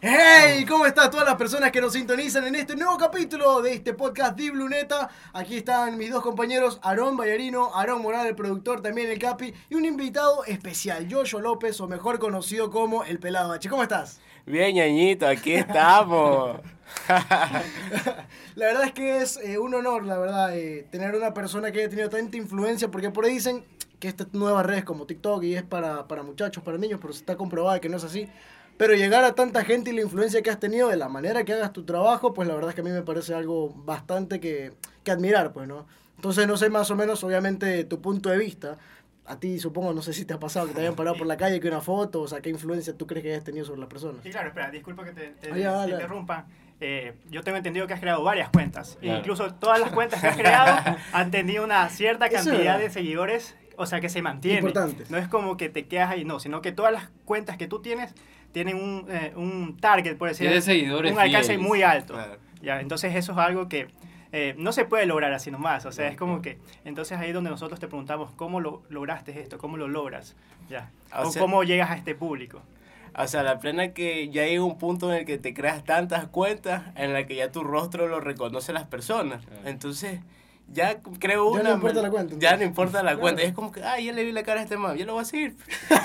¡Hey! ¿Cómo están todas las personas que nos sintonizan en este nuevo capítulo de este podcast Di Bluneta? Aquí están mis dos compañeros, Aarón Ballarino, Aarón Moral, el productor, también el Capi, y un invitado especial, Yoyo López, o mejor conocido como El Pelado H. ¿Cómo estás? Bien, ñañito, aquí estamos. la verdad es que es eh, un honor, la verdad, eh, tener una persona que haya tenido tanta influencia, porque por ahí dicen que estas nuevas redes como TikTok y es para, para muchachos, para niños, pero se está comprobado que no es así. Pero llegar a tanta gente y la influencia que has tenido de la manera que hagas tu trabajo, pues la verdad es que a mí me parece algo bastante que, que admirar, pues, ¿no? Entonces, no sé más o menos, obviamente, tu punto de vista. A ti, supongo, no sé si te ha pasado que te hayan parado por la calle, que una foto, o sea, ¿qué influencia tú crees que hayas tenido sobre las personas? Sí, claro, espera, disculpa que te, te, Ah, ya, te interrumpa. Eh, yo tengo entendido que has creado varias cuentas. E Claro. incluso todas las cuentas que has creado han tenido una cierta cantidad de seguidores, o sea, que se mantiene. Importantes. No es como que te quedas ahí, no, sino que todas las cuentas que tú tienes tienen un, eh, un target, por decir Tiene seguidores un alcance fieles. muy alto. Claro. Ya, entonces eso es algo que eh, no se puede lograr así nomás. O sea, es como que, entonces ahí es donde nosotros te preguntamos, ¿cómo lo lograste esto? ¿Cómo lo logras? Ya. O O, sea- cómo llegas a este público. O sea, la plena que ya llega un punto en el que te creas tantas cuentas en la que ya tu rostro lo reconoce las personas. Entonces, ya creo Ya una. no importa la cuenta, Ya no importa la Claro. cuenta. Es como que, ah, ya le vi la cara a este man, ya lo voy a seguir.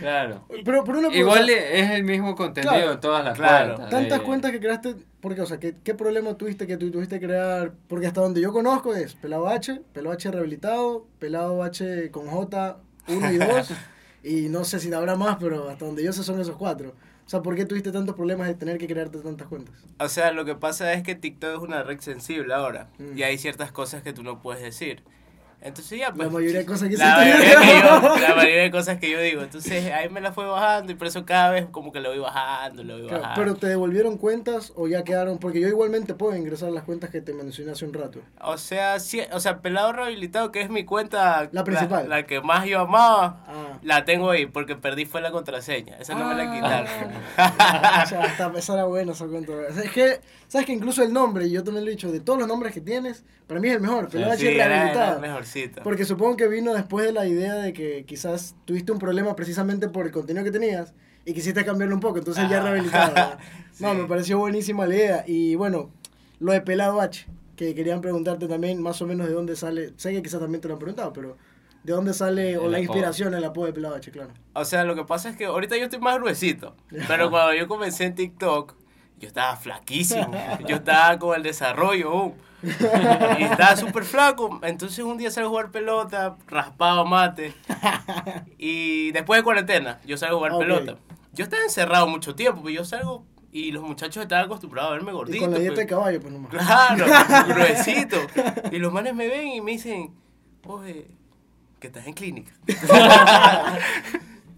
Claro. Pero, pero una Igual es el mismo contenido Claro. de todas las Claro. cuentas. tantas cuentas que creaste, porque, o sea, ¿qué, ¿qué problema tuviste que tú tuviste que crear? Porque hasta donde yo conozco es Pelado H, Pelado H rehabilitado, Pelado H con J 1 y 2, y no sé si habrá más, pero hasta donde yo sé son esos cuatro. O sea, ¿por qué tuviste tantos problemas de tener que crearte tantas cuentas? O sea, lo que pasa es que TikTok es una red sensible ahora. Mm. Y hay ciertas cosas que tú no puedes decir. Entonces ya, pues... La mayoría de cosas que la mayoría, que yo, la mayoría de cosas que yo digo. Entonces ahí me la fue bajando y por eso cada vez como que lo voy bajando, lo voy Claro, bajando. pero te devolvieron cuentas o ya quedaron, porque yo igualmente puedo ingresar las cuentas que te mencioné hace un rato. O sea, sí, o sea, Pelado Rehabilitado, que es mi cuenta... La principal. La, que más yo amaba, Ah. la tengo ahí porque perdí fue la contraseña. Esa no me la quitaron. o sea, hasta esa era buena esa cuenta. O sea, es que, sabes que incluso el nombre, y yo también lo he dicho, de todos los nombres que tienes, para mí es el mejor, Pelado Sí, H era, era rehabilitado. Mejorcito. Porque supongo que vino después de la idea de que quizás tuviste un problema precisamente por el contenido que tenías y quisiste cambiarlo un poco, entonces ya rehabilitado. ¿verdad? No, Sí. me pareció buenísima la idea. Y bueno, lo de Pelado H, que querían preguntarte también más o menos de dónde sale, sé que quizás también te lo han preguntado, pero de dónde sale o El la apodo. inspiración el apodo de Pelado H, claro. O sea, lo que pasa es que ahorita yo estoy más gruesito. Pero cuando yo comencé en TikTok, yo estaba flaquísimo. Yo estaba con el desarrollo. aún. Y estaba súper flaco. Entonces un día salgo a jugar pelota, raspado mate. Y después de cuarentena, yo salgo a jugar pelota. Yo estaba encerrado mucho tiempo, pero yo salgo y los muchachos estaban acostumbrados a verme Y gordito. con la dieta pues. de caballo, pues nomás. Claro, gruesito. Y los manes me ven y me dicen, oye, que estás en clínica.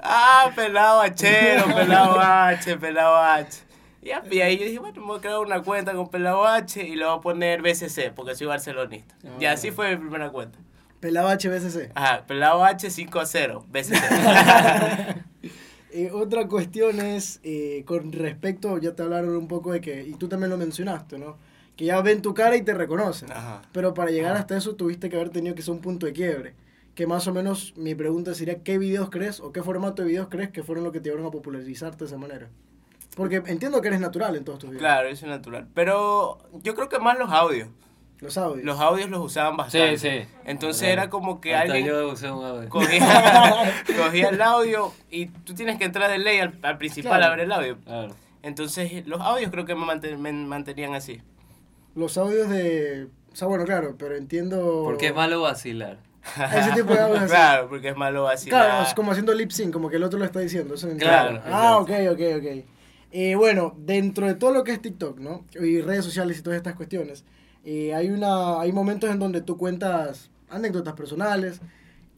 ah, pelado hachero, pelado H, pelado H. Y ahí yo dije, bueno, me voy a crear una cuenta con pelado H y le voy a poner BCC, porque soy barcelonista. Y así fue mi primera cuenta. Pelado H BCC. Ajá, pelado H 5 a 0, BCC. Eh, otra cuestión es eh, con respecto, ya te hablaron un poco de que, y tú también lo mencionaste, ¿no? Que ya ven tu cara y te reconocen. Ajá. Pero para llegar hasta eso tuviste que haber tenido que ser un punto de quiebre. Que más o menos mi pregunta sería, ¿qué videos crees o qué formato de videos crees que fueron los que te llevaron a popularizarte de esa manera? Porque entiendo que eres natural en todos tus videos. Claro, eso es natural. Pero yo creo que más los audios. Los audios. Los audios los usaban bastante. Sí, sí. Entonces era como que hasta alguien yo usé un audio. cogía, cogía el audio y tú tienes que entrar de ley al, al principal Claro. a ver el audio. Claro. Entonces los audios creo que me, manten- me mantenían así. Los audios de... O sea, bueno, claro, pero entiendo... Porque es malo vacilar. Ese tipo de audios así. Claro, porque es malo así. Claro, es como haciendo lip sync, como que el otro lo está diciendo. Eso. Claro, Ah, ok, ok, ok. Eh, bueno, dentro de todo lo que es TikTok, ¿no? Y redes sociales y todas estas cuestiones, eh, hay, una, hay momentos en donde tú cuentas anécdotas personales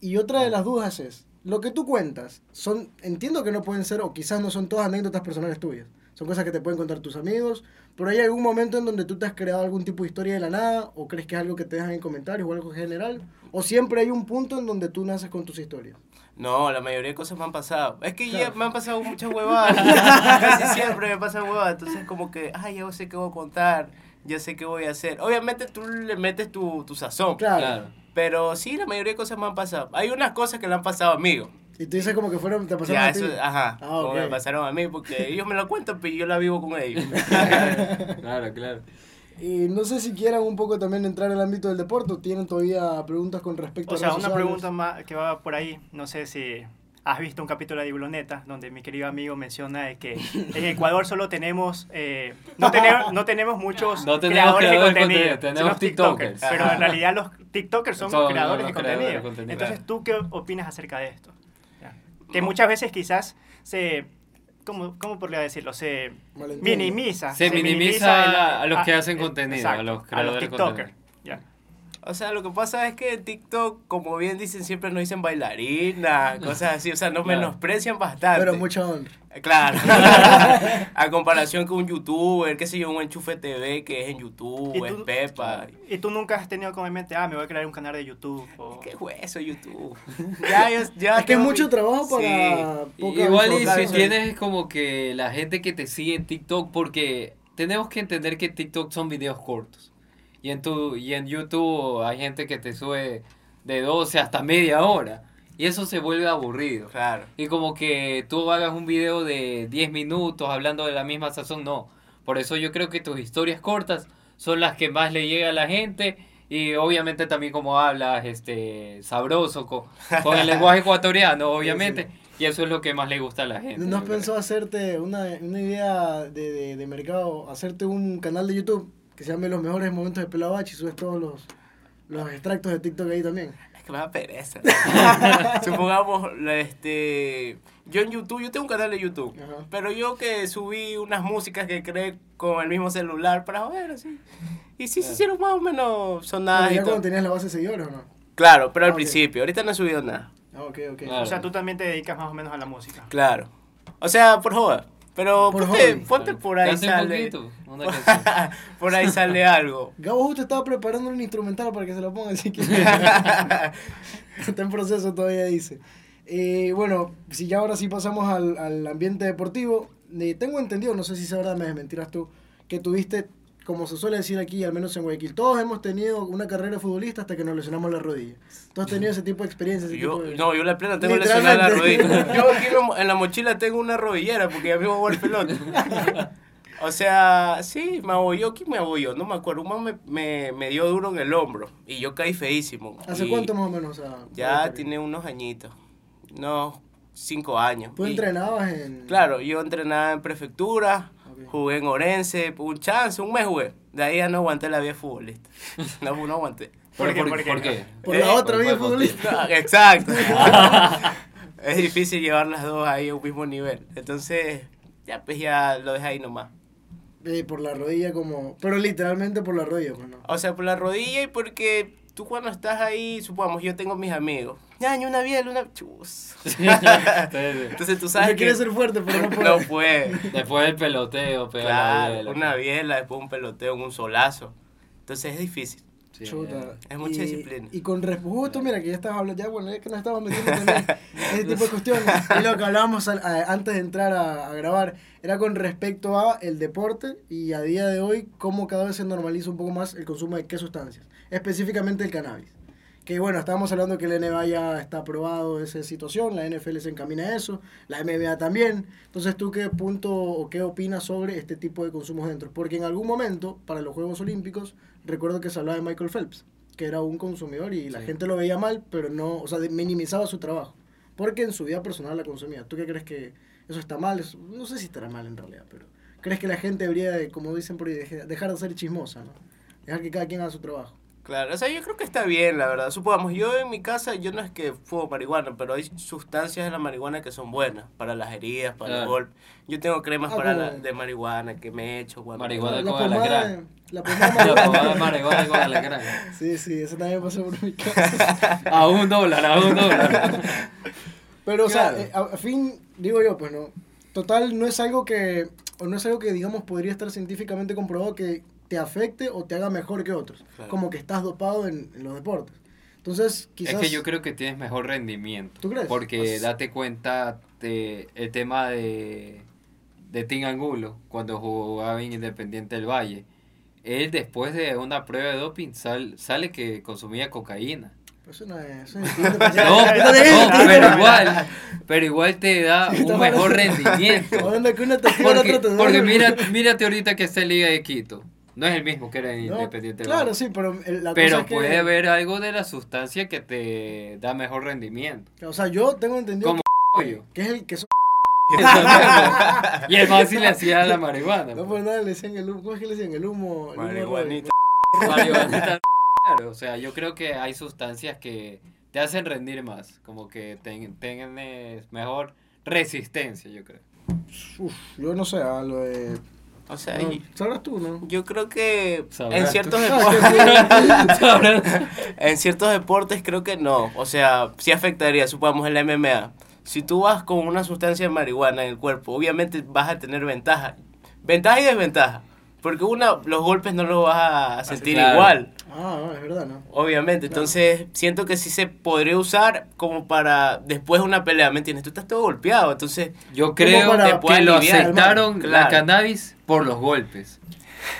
y otra de las dudas es, lo que tú cuentas, son entiendo que no pueden ser, o quizás no son todas anécdotas personales tuyas, son cosas que te pueden contar tus amigos, pero hay algún momento en donde tú te has creado algún tipo de historia de la nada, o crees que es algo que te dejan en comentarios o algo general, o siempre hay un punto en donde tú naces con tus historias. No, la mayoría de cosas me han pasado. Es que ya Claro. me han pasado muchas huevadas. Casi siempre me pasan huevadas. Entonces como que, ay, ya sé qué voy a contar. ya sé qué voy a hacer. Obviamente tú le metes tu, tu sazón. Claro. Claro. Pero sí, la mayoría de cosas me han pasado. Hay unas cosas que le han pasado a amigos. Y tú dices como que fueron, te pasaron Ya, a ti. eso, ajá, Ah, como ok. me pasaron a mí, porque ellos me lo cuentan, pero yo la vivo con ellos. Claro, claro. Y no sé si quieran un poco también entrar al ámbito del deporte o tienen todavía preguntas con respecto O a sea, redes una sociales. pregunta más que va por ahí, no sé si has visto un capítulo de Ibuloneta donde mi querido amigo menciona de que en Ecuador solo tenemos, eh, no, tenemos no tenemos muchos No tenemos creadores de creadores de contenido, contenido, tenemos tiktokers, tiktokers. pero en realidad los tiktokers son, Son creadores, los de, creadores contenido. de contenido. Entonces, ¿tú qué opinas acerca de esto? Que muchas veces quizás se, ¿cómo, cómo podría decirlo? Se minimiza. Se minimiza el- a los que hacen contenido, exacto, a los creadores de tiktokers. O sea, lo que pasa es que en TikTok, como bien dicen, siempre nos dicen bailarina, cosas así. O sea, nos Claro. menosprecian bastante. Pero mucha honra. Claro. a comparación con un youtuber, qué sé yo, un enchufe TV que es en YouTube, ¿Y tú- es Pepa. ¿Y tú nunca has tenido como en mente, ah, me voy a crear un canal de YouTube? O... ¿Qué hueso YouTube? ya, yo- ya Es que es mucho mi- trabajo para Sí. poca Igual y si tienes como que la gente que te sigue en TikTok, porque tenemos que entender que TikTok son videos cortos. Y en, tu, y en YouTube hay gente que te sube de 12 hasta media hora. Y eso se vuelve aburrido. Claro. Y como que tú hagas un video de 10 minutos hablando de la misma sazón, no. Por eso yo creo que tus historias cortas son las que más le llega a la gente. Y obviamente también como hablas este sabroso con, con el lenguaje ecuatoriano, obviamente. Y eso es lo que más le gusta a la gente. ¿No has pensado hacerte una, una idea de, de, de mercado, hacerte un canal de YouTube que se llame Los Mejores Momentos de Pelabachi y subes todos los, los extractos de TikTok ahí también? Es que me da pereza. Supongamos, este, yo en YouTube, yo tengo un canal de YouTube, Ajá. pero yo que subí unas músicas que creé con el mismo celular para joder, así. Y sí se hicieron más o menos sonadas Pero y ya todo. cuando tenías la base de seguidores o no? Claro, pero al Ah, principio, ahorita no he subido nada. Ah, ok, ok. Claro. O sea, tú también te dedicas más o menos a la música. Claro. O sea, por joder. Pero Por ponte, hobby. ponte por ahí un sale. poquito, por ahí sale algo. Gabo justo estaba preparando un instrumental para que se lo ponga, así que está en proceso todavía, dice. Eh, bueno, si ya ahora sí pasamos al, al ambiente deportivo, eh, tengo entendido, no sé si es verdad, me desmentirás tú, que tuviste, como se suele decir aquí, al menos en Guayaquil, todos hemos tenido una carrera de futbolista hasta que nos lesionamos la rodilla. ¿Tú has tenido ese tipo de experiencias? Yo, de- no, yo la plena tengo lesionada la rodilla. Yo aquí en la mochila tengo una rodillera porque ya me voy a jugar pelota. O sea, sí, me abolló. ¿Quién me abolló? No me acuerdo. Un man me, me, me dio duro en el hombro y yo caí feísimo. ¿Hace Y cuánto más o menos? O sea, Ya tiene unos añitos. Unos cinco años. ¿Tú Y- entrenabas en...? Claro, yo entrenaba en prefectura. Jugué en Orense, un chance, un mes jugué. De ahí ya no aguanté la vida futbolista. No, no aguanté. ¿Por qué? ¿Por, ¿Por qué? por qué? Por Eh, la otra vida futbolista. No, exacto. es difícil llevar las dos ahí a un mismo nivel. Entonces, ya pues ya lo dejé ahí nomás. Eh, por la rodilla como... Pero literalmente por la rodilla, pues no. O sea, por la rodilla y porque tú cuando estás ahí, supongamos, yo tengo mis amigos. Ñaño, una biela, una chus. Entonces, tú sabes quiere que ser fuerte, pero no puede. no puede. Después del peloteo, pega la Claro, biela. una biela, después un peloteo, un solazo. Entonces es difícil. Sí. Chuta. Es mucha y, disciplina. Y con respecto, justo mira que ya estabas hablando, ya bueno, es que nos estábamos metiendo también en ese tipo de cuestiones. Y lo que hablábamos al- a- antes de entrar a, a grabar era con respecto a el deporte y a día de hoy cómo cada vez se normaliza un poco más el consumo de qué sustancias, específicamente el cannabis. Que bueno, estábamos hablando que el NBA ya está aprobado esa situación, la NFL se encamina a eso, la NBA también. Entonces, ¿tú qué punto o qué opinas sobre este tipo de consumos dentro? Porque en algún momento, para los Juegos Olímpicos, recuerdo que se hablaba de Michael Phelps, que era un consumidor y la Sí. gente lo veía mal, pero no, o sea, minimizaba su trabajo, porque en su vida personal la consumía. ¿Tú qué crees que eso está mal? Eso- no sé si estará mal en realidad, pero ¿crees que la gente debería, de, como dicen por ahí, dejar de ser chismosa, ¿no? Dejar que cada quien haga su trabajo. Claro, o sea, yo creo que está bien, la verdad. Supongamos, yo en mi casa, yo no es que fumo marihuana, pero hay sustancias de la marihuana que son buenas para las heridas, para Claro. el golpe. Yo tengo cremas Ah, para la- de marihuana que me he hecho cuando... Marihuana la con pomada, alacrán. la pomada La marihuana. pomada de marihuana con alacrán. Sí, sí, eso también pasó por mi casa. A un dólar, a un dólar. Pero, o sea, Claro. eh, a, a fin, digo yo, pues no. Total, no es algo que, o no es algo que, digamos, podría estar científicamente comprobado que te afecte o te haga mejor que otros. Claro. Como que estás dopado en, en los deportes. Entonces, quizás... Es que yo creo que tienes mejor rendimiento. ¿Tú crees? Porque date cuenta de el tema de, de Tim Angulo, cuando jugaba en Independiente del Valle. él después de una prueba de doping sal- sale que consumía cocaína. Pero Eso no es. Eso es distinto, ya- No, pero igual, pero igual te da un mejor rendimiento. Porque, porque mira, mírate ahorita que está en Liga de Quito. No es el mismo que era No, Independiente. Claro, sí, pero el- la cosa Pero es que- puede haber algo de la sustancia que te da mejor rendimiento. O sea, yo tengo entendido Como que, pollo. que es el que son. y el más si le hacía la marihuana. No por nada le decían el humo. ¿Cómo es que le decían? El humo. el humo Marihuanita. Marihuana. Claro, o sea, yo creo que hay sustancias que te hacen rendir más, como que ten- tienes mejor resistencia, yo creo. Uf, yo no sé, a lo de. O sea, no, sabrás tú, ¿no? yo creo que Sabrás en ciertos deportes, en ciertos deportes creo que no. O sea, sí afectaría, supongamos en la MMA. Si tú vas con una sustancia de marihuana en el cuerpo, obviamente vas a tener ventaja. Ventaja y desventaja. Porque una, los golpes no los vas a sentir claro. igual. Ah, no, es verdad, ¿no? Obviamente, Claro. entonces siento que sí se podría usar como para después de una pelea, ¿me entiendes? Tú estás todo golpeado, entonces Yo creo que lo aceptaron la cannabis por los golpes.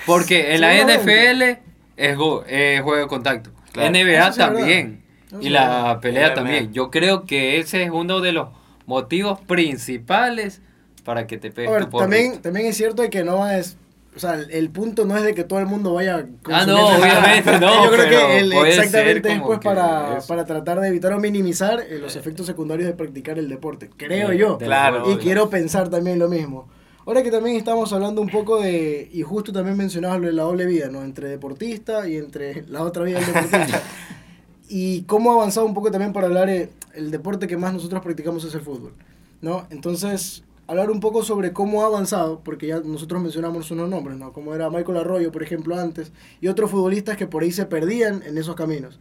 Porque en la. NFL es, go- es juego de contacto. Claro. NBA sí también. Y la pelea también. Yo creo que ese es uno de los motivos principales para que te A pegues ver, tu porro. también, también es cierto que no es. O sea, el, punto no es de que todo el mundo vaya a Ah, no, obviamente no, Yo creo que el- exactamente es como pues para, para tratar de evitar o minimizar eh, los efectos secundarios de practicar el deporte. Creo De- yo. Claro. Y quiero pensar también lo mismo. Ahora que también estamos hablando un poco de, y justo también mencionabas lo de la doble vida, ¿no? Entre deportista y entre la otra vida del deportista. y cómo ha avanzado un poco también para hablar, eh, el deporte que más nosotros practicamos es el fútbol, ¿no? Entonces, hablar un poco sobre cómo ha avanzado, porque ya nosotros mencionamos unos nombres, ¿no? Como era Michael Arroyo, por ejemplo, antes, y otros futbolistas que por ahí se perdían en esos caminos.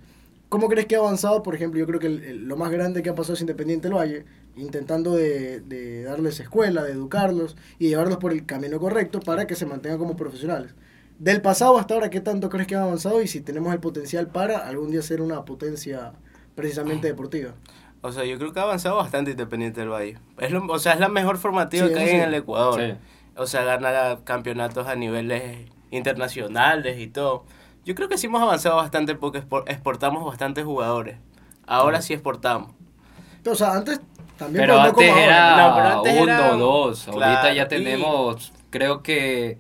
¿Cómo crees que ha avanzado? Por ejemplo, yo creo que el- el- lo más grande que ha pasado es Independiente del Valle, intentando de, de darles escuela, de educarlos y llevarlos por el camino correcto para que se mantengan como profesionales. Del pasado hasta ahora, ¿qué tanto crees que han avanzado y si tenemos el potencial para algún día ser una potencia precisamente deportiva? O sea, yo creo que ha avanzado bastante Independiente del Valle. Es lo- o sea, es la mejor formativa Sí, que hay en el Ecuador. Sí. O sea, gana campeonatos a niveles internacionales y todo. Yo creo que sí hemos avanzado bastante porque expor- exportamos bastantes jugadores. Ahora sí exportamos. O sea, antes también Pero antes era No, pero antes uno era- o dos. Ahorita Claro, ya y- tenemos, creo que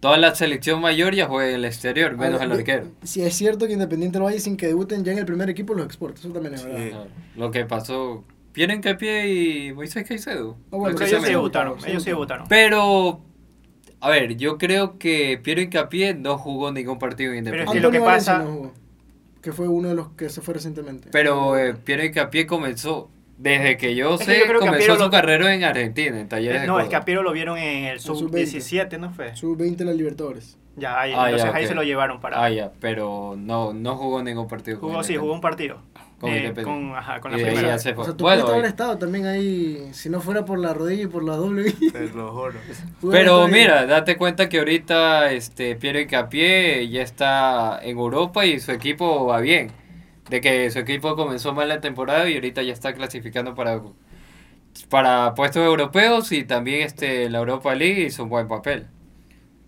toda la selección mayor ya juega en el exterior, menos el arquero. Si es cierto que Independiente del Valle sin que debuten ya en el primer equipo los exporta, eso también es Sí. verdad. Claro. Lo que pasó, Pierre Encapié y Moisés Caicedo. Ah, bueno, Pero ellos sí Precisamente. debutaron, ellos sí sí. debutaron. Pero, a ver, yo creo que Piero Encapié no jugó ningún partido Pero independiente. es que lo que pasa- no jugó, que fue uno de los que se fue recientemente. Pero eh, Piero Encapié comenzó, desde que yo Es que sé, yo creo que comenzó su lo- carrera en Argentina, en Talleres de No, es que Córdoba. a Piero lo vieron en el sub-20. sub-17, ¿no fue? Sub-20 la Libertadores. Ya, ahí, Ah, ya, entonces ahí ok. se lo llevaron para... Ah, ya, pero no, no jugó ningún partido. con Jugó, sí, Independiente. jugó un partido. Con Eh, Independiente. con, ajá, con Y la de ahí primera. ya se O sea, tú Bueno, haber ahí- estado también ahí, si no fuera por la rodilla y por la doble. Te lo juro. pude Pero mira, date cuenta que ahorita este Piero Encapié ya está en Europa y su equipo va bien. De que su equipo comenzó mal la temporada y ahorita ya está clasificando para, para puestos europeos y también este la Europa League hizo un buen papel.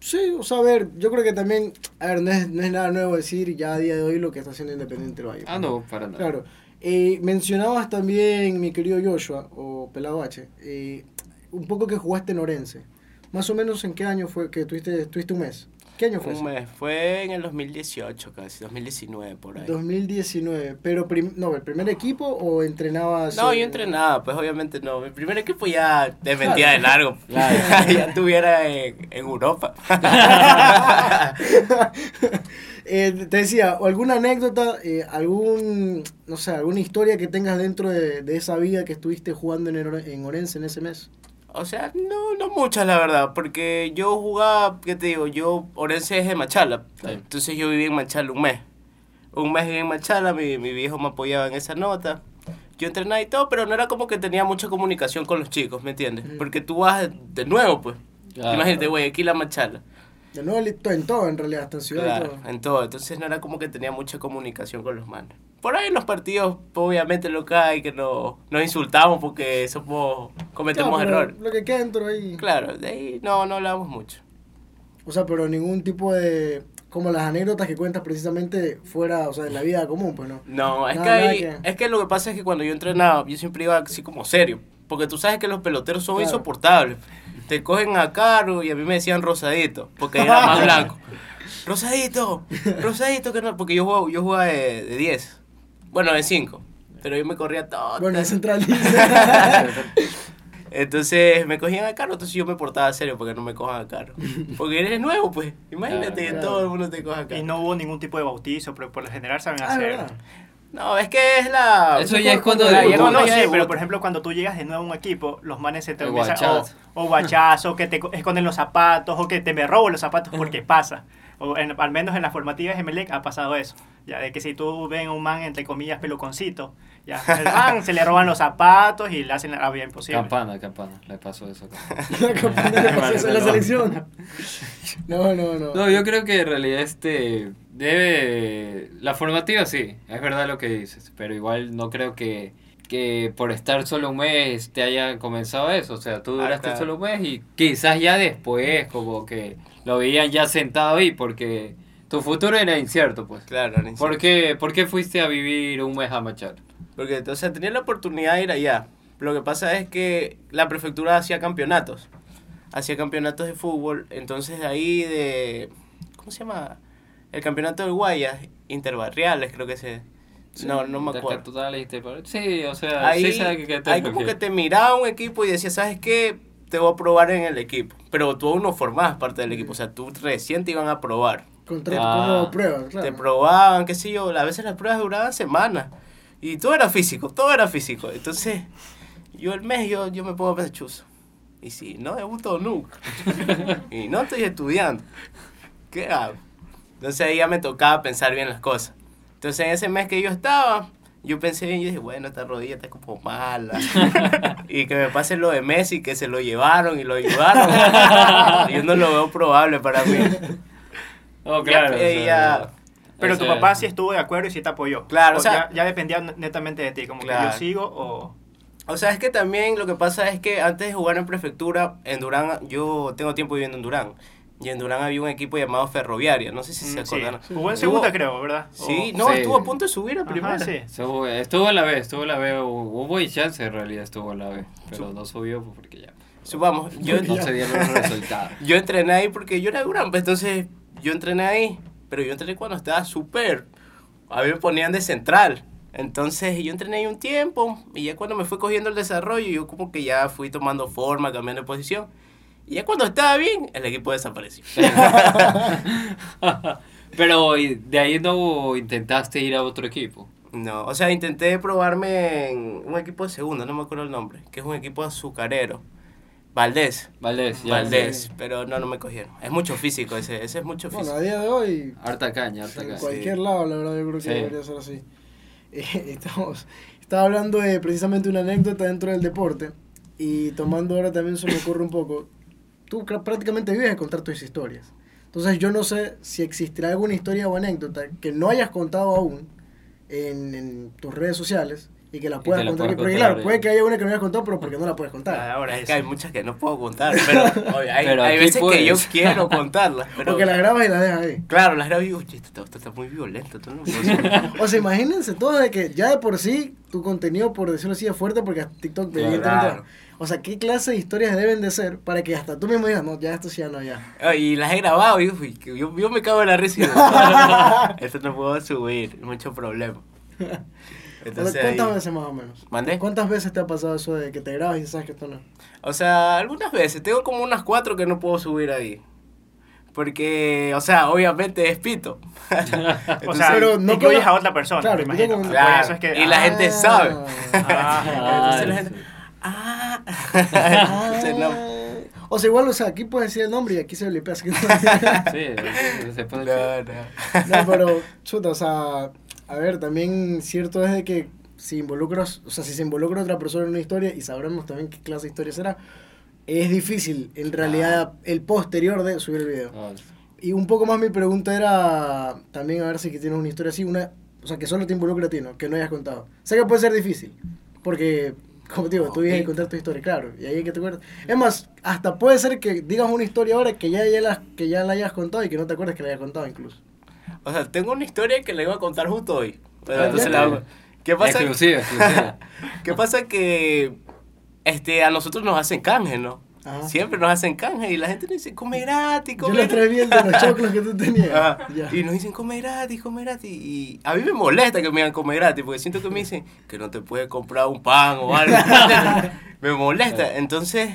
Sí, o sea, a ver, yo creo que también, a ver, no es, no es nada nuevo decir ya a día de hoy lo que está haciendo Independiente del Valle. Ah, no, para nada. Claro. Eh, mencionabas también, mi querido Joshua, o Pelado H, eh, un poco que jugaste en Orense. Más o menos en qué año fue que tuviste, tuviste un mes. ¿Qué año fue? Un mes. Fue en el 2018 casi, 2019 por ahí. 2019. Pero, prim- no, ¿el primer equipo o entrenabas? No, yo entrenaba, pues obviamente no. Mi primer equipo ya te de largo. Claro. ya estuviera en, en Europa. Eh, te decía, ¿o alguna anécdota, eh, algún, no sé, alguna historia que tengas dentro de, de esa vida que estuviste jugando en Orense en ese mes? O sea, no, no muchas la verdad, porque yo jugaba, ¿qué te digo? Yo, Orense es de Machala, Sí. entonces yo viví en Machala un mes. Un mes viví en Machala, mi, mi viejo me apoyaba en esa nota. Yo entrenaba y todo, pero no era como que tenía mucha comunicación con los chicos, ¿me entiendes? Ujú. Porque tú vas de, nuevo, pues. Claro. Imagínate, güey, aquí la Machala. De nuevo, en todo, en realidad, hasta en ciudad y todo. en todo. Entonces no era como que tenía mucha comunicación con los manos. Por ahí en los partidos, obviamente lo que hay, que nos, nos insultamos porque somos, cometemos Claro, errores. Lo que queda dentro ahí. Claro, de ahí no, no hablamos mucho. O sea, pero ningún tipo de... como las anécdotas que cuentas precisamente fuera, o sea, de la vida común, pues no. No, es Nada, que, ahí- que- es que lo que pasa es que cuando yo entrenaba, yo siempre iba así como serio. Porque tú sabes que los peloteros son Claro. insoportables. Te cogen a caro y a mí me decían rosadito, porque era más blanco. Rosadito, rosadito, que no, porque yo jugaba, yo jugaba de, de 10. Bueno, de 5. Pero yo me corría todo. Bueno, en Central dice. Entonces me cogían a caro, entonces yo me portaba serio porque no me cojan a caro. Porque eres nuevo, pues. Imagínate que Claro. todo el mundo te coja a caro. Y no hubo ningún tipo de bautizo, pero por lo general saben Ah, hacer. ¿verdad? No, es que es la. Eso ya es cuando cuando No, sí, pero por ejemplo, cuando tú llegas de nuevo a un equipo, los manes se te empiezan- guachazo. o, o guachazo, que te co- esconden los zapatos, o que te me robo los zapatos porque pasa. O en- al menos en las formativas de Melec ha pasado eso. Ya de que si tú ven a un man, entre comillas, peluconcito, ya el man se le roban los zapatos y le hacen la vida imposible. Campana, campana, le pasó eso. La campaña de pasarse en la selección. No, no, no. No, yo creo que en realidad este debe... La formativa sí, es verdad lo que dices, pero igual no creo que, que por estar solo un mes te haya comenzado eso. O sea, tú Ah, duraste claro. solo un mes y quizás ya después como que lo veían ya sentado ahí porque tu futuro era incierto, pues. Claro, ¿Por qué, ¿Por qué fuiste a vivir un mes a Machar? Porque, o sea, tenía la oportunidad de ir allá. Lo que pasa es que la prefectura hacía campeonatos. Hacía campeonatos de fútbol. Entonces, ahí de. ¿Cómo se llama? El campeonato de Guayas, interbarriales, creo que se. No, no me acuerdo. Totales, Sí, o sea, Ahí, sí sabe que te ahí como que te miraba un equipo y decía, ¿sabes qué? Te voy a probar en el equipo. Pero tú aún no formabas parte del equipo. O sea, tú recién te iban a probar. Contrato Ah. como prueba, claro. Te probaban, qué sé yo. A veces las pruebas duraban semanas. Y todo era físico, todo era físico. Entonces, yo el mes yo, yo me pongo a pensar chuzo. Y si no debuto nunca. y no estoy estudiando. ¿Qué hago? Entonces ahí ya me tocaba pensar bien las cosas. Entonces en ese mes que yo estaba, yo pensé bien, yo dije, bueno, esta rodilla está como mala. y que me pase lo de Messi, que se lo llevaron y lo ayudaron. yo no lo veo probable para mí. Oh, claro. Ya, eh, o sea, ya. Pero tu papá sí estuvo de acuerdo y sí te apoyó. Claro, o sea- ya, ya dependía netamente de ti, como Claro. que yo sigo o... O sea, es que también lo que pasa es que antes de jugar en prefectura, en Durán, yo tengo tiempo viviendo en Durán. Y en Durán había un equipo llamado Ferroviaria, no sé si se Mm, sí. acordaron. Jugó en Estuvo- segunda, creo, ¿verdad? Sí, O- no, Sí. estuvo a punto de subir a Ajá, primera. sí. Estuvo, en la B, estuvo en la B, hubo y chance en realidad estuvo en la B, pero no subió porque ya Subamos, yo, no se dieron los resultados. yo entrené ahí porque yo era Durán, pues entonces yo entrené ahí, pero yo entrené cuando estaba súper, a mí me ponían de central. Entonces yo entrené ahí un tiempo y ya cuando me fue cogiendo el desarrollo, yo como que ya fui tomando forma, cambiando de posición. Y ya cuando estaba bien, el equipo desapareció. pero de ahí no intentaste ir a otro equipo. No, o sea, intenté probarme en un equipo de segunda, no me acuerdo el nombre, que es un equipo azucarero. Valdés. Valdés, ya. Valdés, sí. pero no, no me cogieron. Es mucho físico ese, ese es mucho Bueno, físico. a día de hoy, Harta caña, harta en caña. cualquier lado, la verdad, yo creo que Sí. debería ser así. Eh, estamos, estaba hablando de precisamente una anécdota dentro del deporte y tomando ahora también se me ocurre un poco. Tú prácticamente vives de contar tus historias. Entonces yo no sé si existirá alguna historia o anécdota que no hayas contado aún en, en tus redes sociales y que la puedas la contar. porque claro, puede que haya una que no hayas contado, pero porque no la puedes Ah, contar. Ahora Es que hay muchas que no puedo contar, pero oye, hay, Pero hay veces que yo puedes. quiero contarlas. Pero, Porque la grabas y la dejas ahí. Claro, las grabo y digo, "Oye, esto, esto está muy violento. Esto no puedo hacer". O sea, imagínense todos de que ya de por sí tu contenido, por decirlo así, es fuerte porque TikTok Claro. evidentemente. O sea, ¿qué clase de historias deben de ser para que hasta tú mismo digas, no, ya esto sí ya no, ya? Ay, Y las he grabado y digo, "Uy, que yo, yo me cago en la risa. Esto no puedo subir, mucho problema. Entonces, ¿Cuántas ahí- veces más o menos? ¿Mandé? ¿Cuántas veces te ha pasado eso de que te grabas y sabes que esto no? O sea, algunas veces. Tengo como unas cuatro que no puedo subir ahí. Porque, o sea, obviamente es pito. O sea, pero no incluyes a otra persona, Claro, me imagino. Claro, eso es que... y la gente sabe. Ah, Entonces la Ah, gente, ah. Ah. O sea, igual, o sea, aquí puedes decir el nombre y aquí se le así que no. Sí, se pone No, no. No, pero, chuta, o sea, a ver, también cierto es de que si involucras, o sea, si se involucra otra persona en una historia y sabremos también qué clase de historia será, es difícil en realidad el posterior de subir el video. Ah, Y un poco más mi pregunta era también a ver si que tienes una historia así, una, o sea, que solo te involucra a ti, ¿no? Que no hayas contado. Sé que puede ser difícil, porque como digo, tú vienes a contar tu historia, claro, y ahí es que te acuerdas. Es más, hasta puede ser que digas una historia ahora que ya, ya, la, que ya la hayas contado y que no te acuerdas que la hayas contado incluso. O sea, tengo una historia que le voy a contar justo hoy. Pero Ah, entonces la-. ¿Qué pasa? Exclusiva, exclusiva. ¿Qué pasa que este, a nosotros nos hacen canje, ¿no? Ajá. Siempre nos hacen canje y la gente nos dice, come gratis, Yo come vez gratis. vi el de los choclos que tú tenías. Y nos dicen, come gratis, come gratis. Y a mí me molesta que me digan come gratis, porque siento que me dicen que no te puedes comprar un pan o algo. me molesta. Entonces,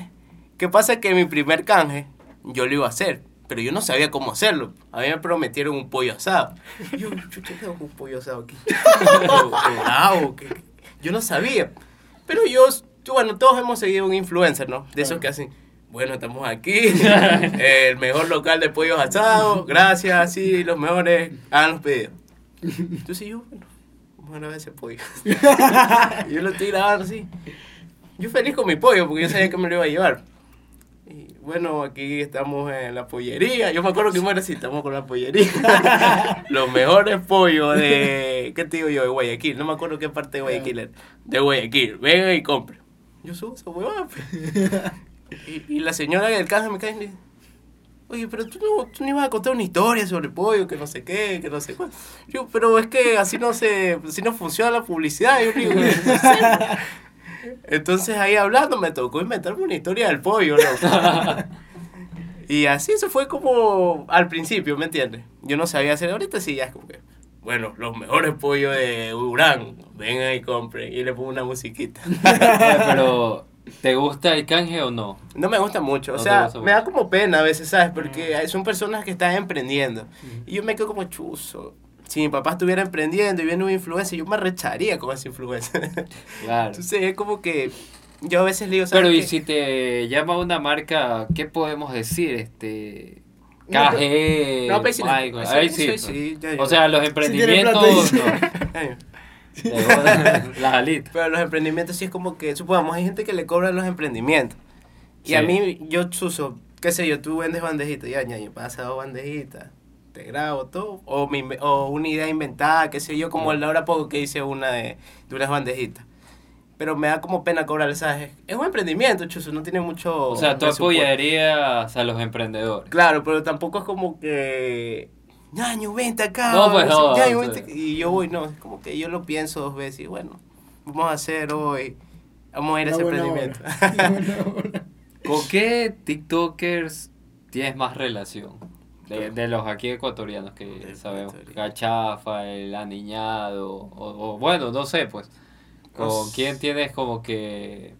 ¿qué pasa? Que mi primer canje yo lo iba a hacer, pero yo no sabía cómo hacerlo. A mí me prometieron un pollo asado. Y Yo, chucha, ¿qué un pollo asado aquí? Yo no sabía. Pero yo, bueno, todos hemos seguido un influencer, ¿no? De esos que hacen, bueno, estamos aquí, el mejor local de pollos asados, gracias, sí, los mejores, hagan los pedidos. Entonces yo, bueno, a ver ese pollo. yo lo estoy grabando así. Yo feliz con mi pollo, porque yo sabía que me lo iba a llevar. Y bueno, aquí estamos en la pollería. Yo me acuerdo que bueno, sí, estamos con la pollería. Los mejores pollos de, ¿qué te digo yo? De Guayaquil. No me acuerdo qué parte de Guayaquil era. De Guayaquil. Venga y compre. Yo subo esa huevada. Y, y la señora del caja me cae y dice, oye, pero tú no, tú no ibas a contar una historia sobre pollo, que no sé qué, que no sé cuál. Yo, pero es que así no se, así no funciona la publicidad. Yo digo, "No sé". Entonces ahí hablando me tocó inventarme una historia del pollo, y así eso fue como al principio, ¿me entiendes? Yo no sabía hacer, ahorita sí ya es como que, bueno, los mejores pollos de Urán, vengan y compren. Y le pongo una musiquita. Pero, ¿te gusta el canje o no? No me gusta mucho, o No sea, me da como pena a veces, ¿sabes? Porque hay- son personas que están emprendiendo. Y yo me quedo como chuzo. Si mi papá estuviera emprendiendo y viene un influencer, yo me arrecharía con ese influencer. Claro. Entonces es como que yo a veces le digo, ¿sabes Pero y qué? si te llama una marca, ¿qué podemos decir? Este No, KG, No, pero sí, Michael, eso- ahí eso sí. sí, ya, O sea, los emprendimientos, Ay, no. las alitas. Pero los emprendimientos sí es como que, supongamos, hay gente que le cobra los emprendimientos. Y Sí. a mí, yo uso, qué sé yo, tú vendes bandejitas, ya, ya, yo pasa dos bandejitas, te grabo todo. O, mi, o una idea inventada, qué sé yo, como el ahora poco que hice una de, de unas bandejitas. Pero me da como pena cobrarle, ¿sabes? Es un emprendimiento, chuzo, no tiene mucho... O sea, tú apoyarías a los emprendedores. Claro, pero tampoco es como que... Ñaño, vente acá. No, pues, no, ñaño, vente acá. Y yo voy, no, es como que yo lo pienso dos veces y bueno, vamos a hacer hoy, vamos a ir a ese emprendimiento. ¿Con qué TikTokers tienes más relación? De, de los aquí ecuatorianos que De sabemos. Cachafa, el aniñado, o, o bueno, no sé, pues. ¿Con quién tienes como que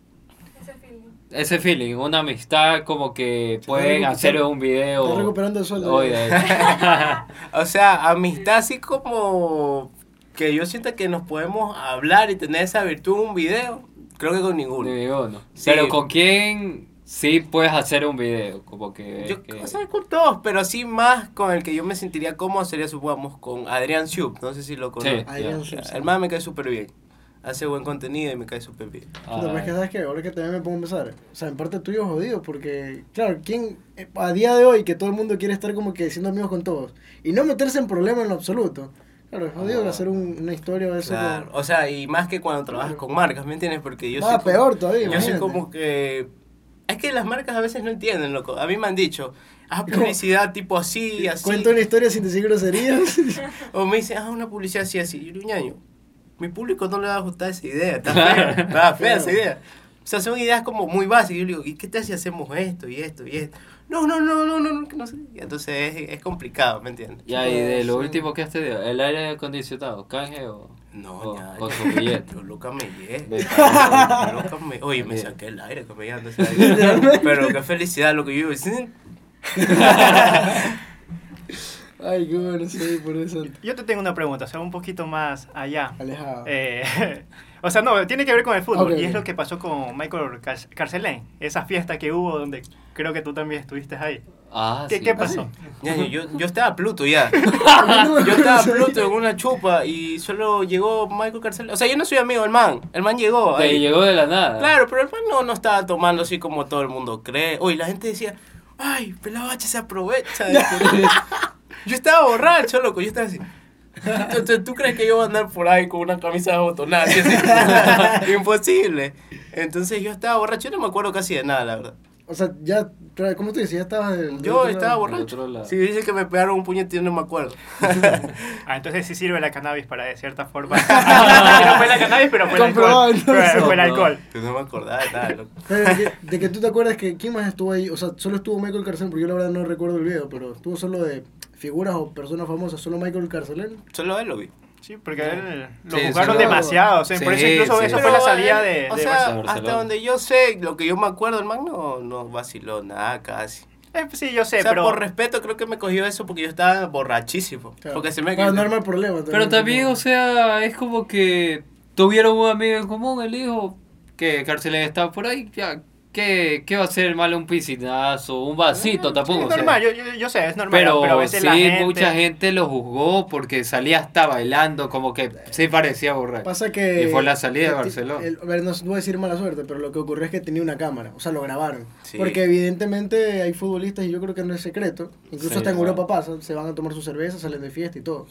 Ese feeling. Ese feeling, una amistad como que pueden hacer un video? recuperando el sueldo. Oye, o sea, amistad así como que yo siento que nos podemos hablar y tener esa virtud en un video, creo que con ninguno. Sí. Pero con quién sí puedes hacer un video, como que, Yo que- o sea, con todos, pero así más con el que yo me sentiría cómodo sería, supongamos, con Adrián Schupp, no sé si lo conoces. Sí. Adrián ya. Schultz. El me cae súper bien. Hace buen contenido y me cae súper bien. Puta, pero es que Ah, sabes que ahora que también me pongo a pensar, o sea, en parte tuyo jodido, porque, claro, ¿quién, eh, a día de hoy que todo el mundo quiere estar como que siendo amigos con todos y no meterse en problemas en lo absoluto, claro, es jodido Ah. hacer un- una historia de eso. Claro, como- o sea, y más que cuando trabajas con marcas, ¿me entiendes? Porque yo Ah, soy como- peor todavía, Yo soy imagínate. como que... Es que las marcas a veces no entienden, loco. A mí me han dicho, haz publicidad tipo así, así. Cuento una historia sin decir groserías. O me dicen, haz una publicidad así, así. Y yo, ñaño, mi público no le va a gustar esa idea. Está fea, está fea esa idea. O sea, son ideas como muy básicas. Yo le digo, ¿y qué tal si hacemos esto y esto y esto? No, no, no, no, no, no, no sé. Y Entonces es, es complicado, ¿me entiendes? Ya, y de lo Sí. último que has tenido, ¿el aire acondicionado, canje o, No, o ñaño. con su billete? Yo loca me llegué. Ve. Yo loca me- Oye, me saqué el aire llama ese aire. Pero qué felicidad lo que yo vivo. Ay, qué bueno, sí, por eso. Yo te tengo una pregunta, o sea, un poquito más allá. Alejado. Eh, o sea, no, tiene que ver con el fútbol. Ok, y es ok. lo que pasó con Michael Car- Carcelén. Esa fiesta que hubo donde creo que tú también estuviste ahí. Ah, ¿Qué, sí. ¿qué pasó? Ñaño, yo, yo estaba Pluto ya. Yo estaba Pluto en una chupa y solo llegó Michael Carcel. O sea, yo no soy amigo del man. El man llegó. Te ahí. llegó de la nada. Claro, pero el man no, no estaba tomando así como todo el mundo cree. Oye, la gente decía, ay, Pelabache se aprovecha. de que-". Yo estaba borracho, loco. Yo estaba así, Entonces, ¿tú crees que yo voy a andar por ahí con una camisa abotonada? así, así? Imposible. Entonces yo estaba borracho, yo no me acuerdo casi de nada, la verdad. O sea, ya, ¿cómo tú dices? Ya estabas... del- del Yo estaba lado. borracho. Si dice que me pegaron un puñete, yo no me acuerdo. Ah, entonces sí sirve la cannabis para de cierta forma. no fue la cannabis, pero fue el alcohol. entonces. Fue, fue el alcohol. Yo no me acordaba de nada, loco. Pero de que, de que tú te acuerdas que quién más estuvo ahí, o sea, solo estuvo Michael Carcelén, porque yo la verdad no recuerdo el video, pero estuvo solo de figuras o personas famosas, solo Michael Carcelén. Solo él lo vi. Sí, porque él lo Sí, jugaron sí. demasiado. o sea, por eso Sí, incluso sí. eso fue la salida de, O de sea, Barcelona. hasta donde yo sé, lo que yo me acuerdo, el man no, no vaciló nada casi. Eh, sí, yo sé, o sea, pero por respeto creo que me cogió eso porque yo estaba borrachísimo. Claro. Porque se me Para no armar problema. Pero también, o sea, es como que tuvieron un amigo en común, el hijo, que Carcelén estaba por ahí, ya, ¿qué, qué va a ser malo un piscinazo, un vasito tampoco? es o sea. normal, yo, yo, yo sé, es normal. Pero, Pero, a veces sí, la gente... mucha gente lo juzgó porque salía hasta bailando, como que sí parecía borracho. Pasa que... Y fue la salida de Barcelona. el- a ver, no voy a decir mala suerte, pero lo que ocurrió es que tenía una cámara, o sea, lo grabaron. Sí. Porque evidentemente hay futbolistas y yo creo que no es secreto, incluso Sí, hasta en. Europa pasa, se van a tomar su cerveza, salen de fiesta y todo.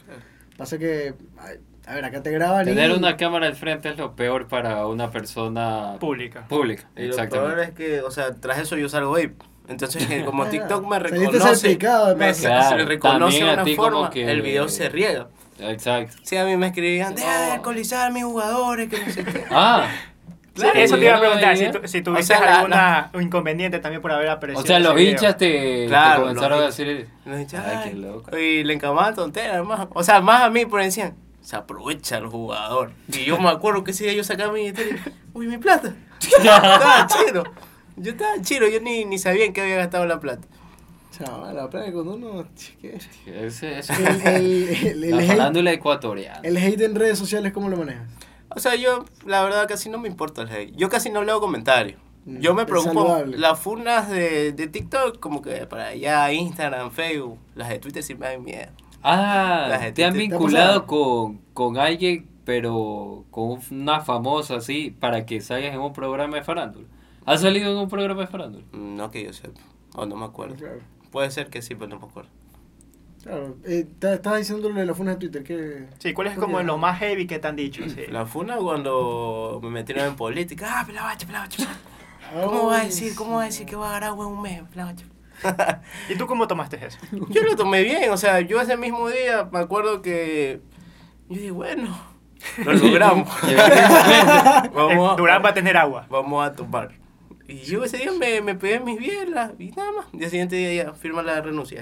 Pasa que, ay, a ver, acá te graban Tener y... una cámara al frente es lo peor para una persona Pública. pública. Y lo peor es que, o sea, tras eso yo salgo vape. Entonces, que como Ah, TikTok me reconoce, me, paso. se Claro, reconoce de a una ti como forma, que- el video se riega. Exacto. Sí, a mí me escribían, deja de alcoholizar a mis jugadores, que no sé qué. Ah, Sí, Claro, eso te iba a preguntar, si, tu- si tuviste O sea, la- alguna inconveniente también por haber aparecido. o sea, los hinchas te, Claro, te comenzaron a los decir... Nos decían, Ay, "Ay", qué loco. Y le encamaban tonteras, más. O sea, más a mí, pero decían, se aprovecha el jugador. Y yo me acuerdo que ese día yo sacaba mi billetera uy, mi plata. estaba chido. Yo estaba chido, yo ni, ni sabía en qué había gastado la plata. Chaval, la plena cuando uno... ¿qué? Ese, ese- El, el, el, el la hate, ecuatoriana. el hate en redes sociales, ¿cómo lo manejas? O sea, yo, la verdad, casi no me importa el hate. Yo casi no leo comentarios. Mm, Yo me preocupo, las funas de, de TikTok, como que para allá, Instagram, Facebook, las de Twitter sí me dan miedo. Ah, te han te- ¿te ha vinculado con, con alguien, pero con una famosa así, para que salgas en un programa de farándula. ¿Has salido en un programa de farándula? No que yo sepa, o no me acuerdo. Claro. Puede ser que sí, pero no me acuerdo. Claro. Eh, estabas diciéndole de la funa de Twitter, que... Sí, ¿cuál es ¿Por como lo más heavy que te han dicho? Sí. La funa cuando me metieron en política, ah, pelabache, pelabache. Oh, ¿Cómo va a decir, cómo va a decir que va a ganar agua en un mes, pelabache? ¿Y tú cómo tomaste eso? Yo lo tomé bien, o sea, yo ese mismo día me acuerdo que yo dije, bueno, lo logramos. vamos, Eh, a, Durán va a tener agua. vamos a tomar. Y yo ese día me, me pegué mis bielas y nada más. El día siguiente día ya firma la renuncia.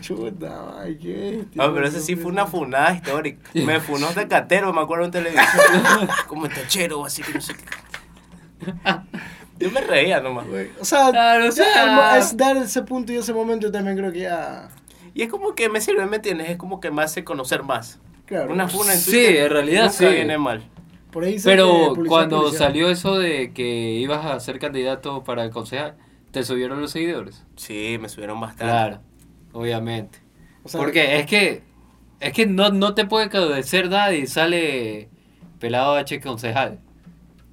Chuta, ay, qué... Ah, pero ese sí fue una funada histórica. Me funó de catero, me acuerdo en televisión. Como tachero, así que no sé qué. Yo me reía nomás. Güey, O sea, Claro, o ya sea- es dar ese punto y ese momento yo también creo que ya... Y es como que me sirve, ¿me entiendes? Es como que me hace conocer más. Claro. Una funa en Sí, Twitter en realidad nunca sí. viene mal. Por ahí que Pero cuando policial. salió eso de que ibas a ser candidato para el concejal, ¿te subieron los seguidores? Sí, me subieron bastante. Claro, obviamente. O sea, Porque es que es que no, no te puede cadecer nadie y sale pelado H concejal.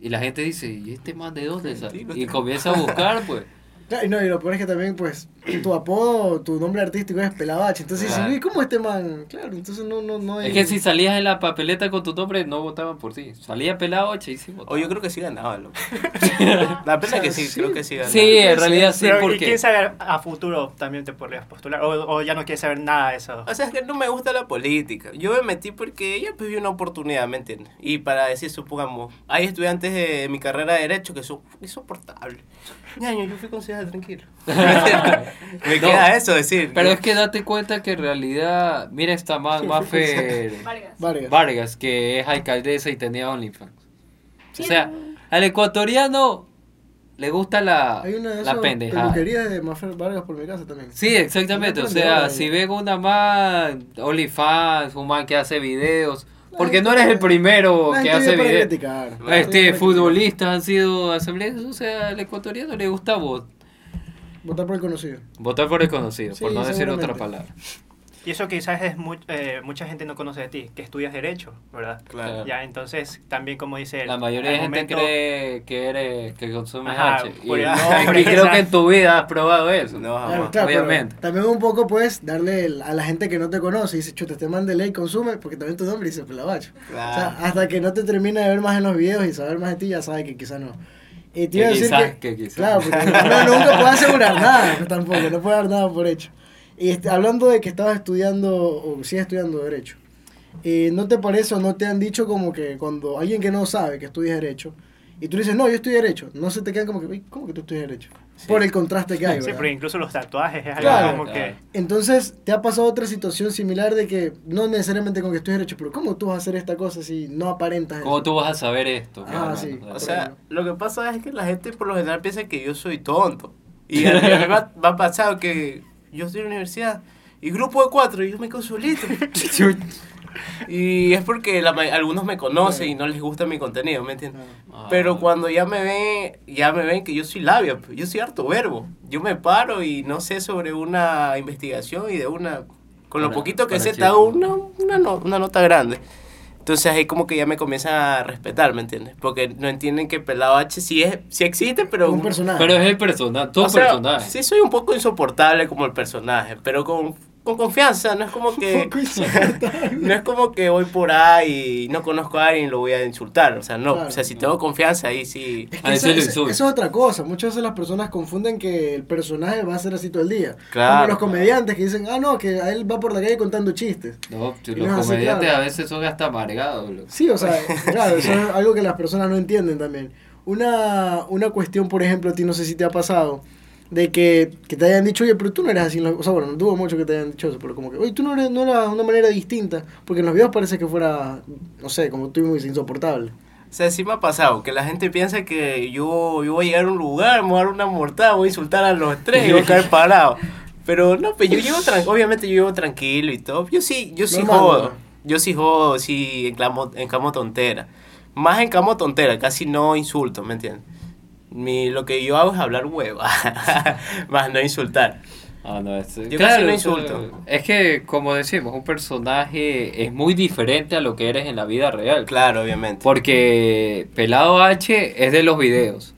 Y la gente dice, ¿y este man de dónde? Sí, lo Y comienza a buscar, pues. Claro, y no, y lo peor es que también, pues, tu apodo, tu nombre artístico es Pelabache. Entonces, Claro. dices, "Uy, ¿cómo este man? Claro, entonces no, no, no hay... Es que si salías en la papeleta con tu nombre, no votaban por ti. Salía pelado H y sí O votaban. yo creo que sí ganaba, loco. La pena que sí, Sí. creo que sí ganaba. Sí, en realidad sí, Pero, ¿Y porque... quién sabe a futuro también te podrías postular? O, o ya no quieres saber nada de eso. O sea, es que no me gusta la política. Yo me metí porque pues vi una oportunidad, ¿me entiendes? Y para decir, supongamos, hay estudiantes de mi carrera de Derecho que son insoportables. Ñaño, yo fui concejal, tranquilo. me No, queda eso decir. Pero es que date cuenta que en realidad, mira esta man, Mafer Vargas. Vargas. Vargas, que es alcaldesa y tenía OnlyFans. O sea, al ecuatoriano le gusta la, Hay una de la pendejada. de Mafer Vargas por mi casa también. Sí, exactamente. O sea, si ven una man, OnlyFans, un man que hace videos, porque no eres el primero La que hace videos. Este, futbolistas han sido asambleístas, o sea, al ecuatoriano le gusta. Votar por el conocido. votar por el conocido, Sí, por no decir otra palabra. Y eso quizás es mu- eh, mucha gente no conoce de ti, que estudias Derecho, ¿verdad? Claro. Ya, entonces también como dice él, La mayoría de gente momento- cree que eres que consumes Ajá, H. Y, por- no, por y creo que en tu vida has probado eso. No, jamás. claro, obviamente. También un poco, pues, darle el- a la gente que no te conoce y dice, chuta, este man de ley consume, porque también tu nombre dice pelabacho. Claro. O sea, hasta que no te termine de ver más en los videos y saber más de ti, ya sabes que quizá no. Y te iba a decir quizás, que, que quizás. Claro, porque no, nunca puedo asegurar nada, pues, tampoco, no puedo dar nada por hecho. Y este, hablando de que estabas estudiando, o sigues estudiando Derecho, eh, ¿no te parece o no te han dicho como que cuando alguien que no sabe que estudias Derecho, y tú dices, no, yo estudio Derecho, no se te quedan como que, "Uy, ¿cómo que tú estudias Derecho? Por el contraste que hay, Sí, ¿verdad? pero incluso los tatuajes es algo Claro. como que... Entonces, ¿te ha pasado otra situación similar de que no necesariamente con que estudies Derecho, pero ¿cómo tú vas a hacer esta cosa si no aparentas eso? ¿Cómo tú vas a saber esto? Ah, Claro, sí. O sea, lo que pasa es que la gente por lo general piensa que yo soy tonto. Y a mí me ha, me ha pasado que yo estoy en la universidad y grupo de cuatro y yo me quedo solito. y es porque la algunos me conocen y no les gusta mi contenido, ¿me entiendes? Ah. Pero cuando ya me ven, ya me ven que yo soy labia, pues, yo soy harto verbo. Yo me paro y no sé sobre una investigación y de una, con lo poquito que sé, te hago una, una, no- una nota grande. Entonces ahí como que ya me comienzan a respetar, ¿me entiendes? Porque no entienden que Pelado H sí, es, sí existe, pero... un personaje. Pero es el personaje, tu o sea, personaje. Sí soy un poco insoportable como el personaje, pero con, con confianza, no es como que... No es como que voy por ahí y no conozco a alguien y lo voy a insultar. O sea, no. Claro. o sea, si tengo confianza ahí sí. Es que A eso, es otra cosa. Muchas veces las personas confunden que el personaje va a ser así todo el día. Claro. Como los comediantes que dicen, ah, no, que a él va por la calle contando chistes. No, los no es así, comediantes claro. a veces son hasta amargados. loco. Sí, o sea, claro, eso es algo que las personas no entienden también. Una, una cuestión, por ejemplo, a ti no sé si te ha pasado, de que, que te hayan dicho, oye, pero tú no eres así. en la-". O sea, bueno, no tuvo mucho que te hayan dicho eso, pero como que, oye, tú no eres, no eras de una manera distinta, porque en los videos parece que fuera, no sé, como tú muy insoportable. O sea, sí me ha pasado que la gente piensa que yo, yo voy a llegar a un lugar, me voy a dar una mortada, voy a insultar a los tres y voy a caer parado. Pero no, pues yo llevo obviamente yo llevo tranquilo y todo. Yo sí, yo sí Normal, jodo. ¿no? Yo sí jodo, sí encamo, encamo tontera. Más encamo tontera, casi no insulto, ¿me entiendes? Mi, lo que yo hago es hablar hueva, más no insultar. Ah, no, es, Yo claro, casi no eso- insulto. Es que, como decimos, un personaje es muy diferente a lo que eres en la vida real. Claro, obviamente. Porque Pelado H es de los videos.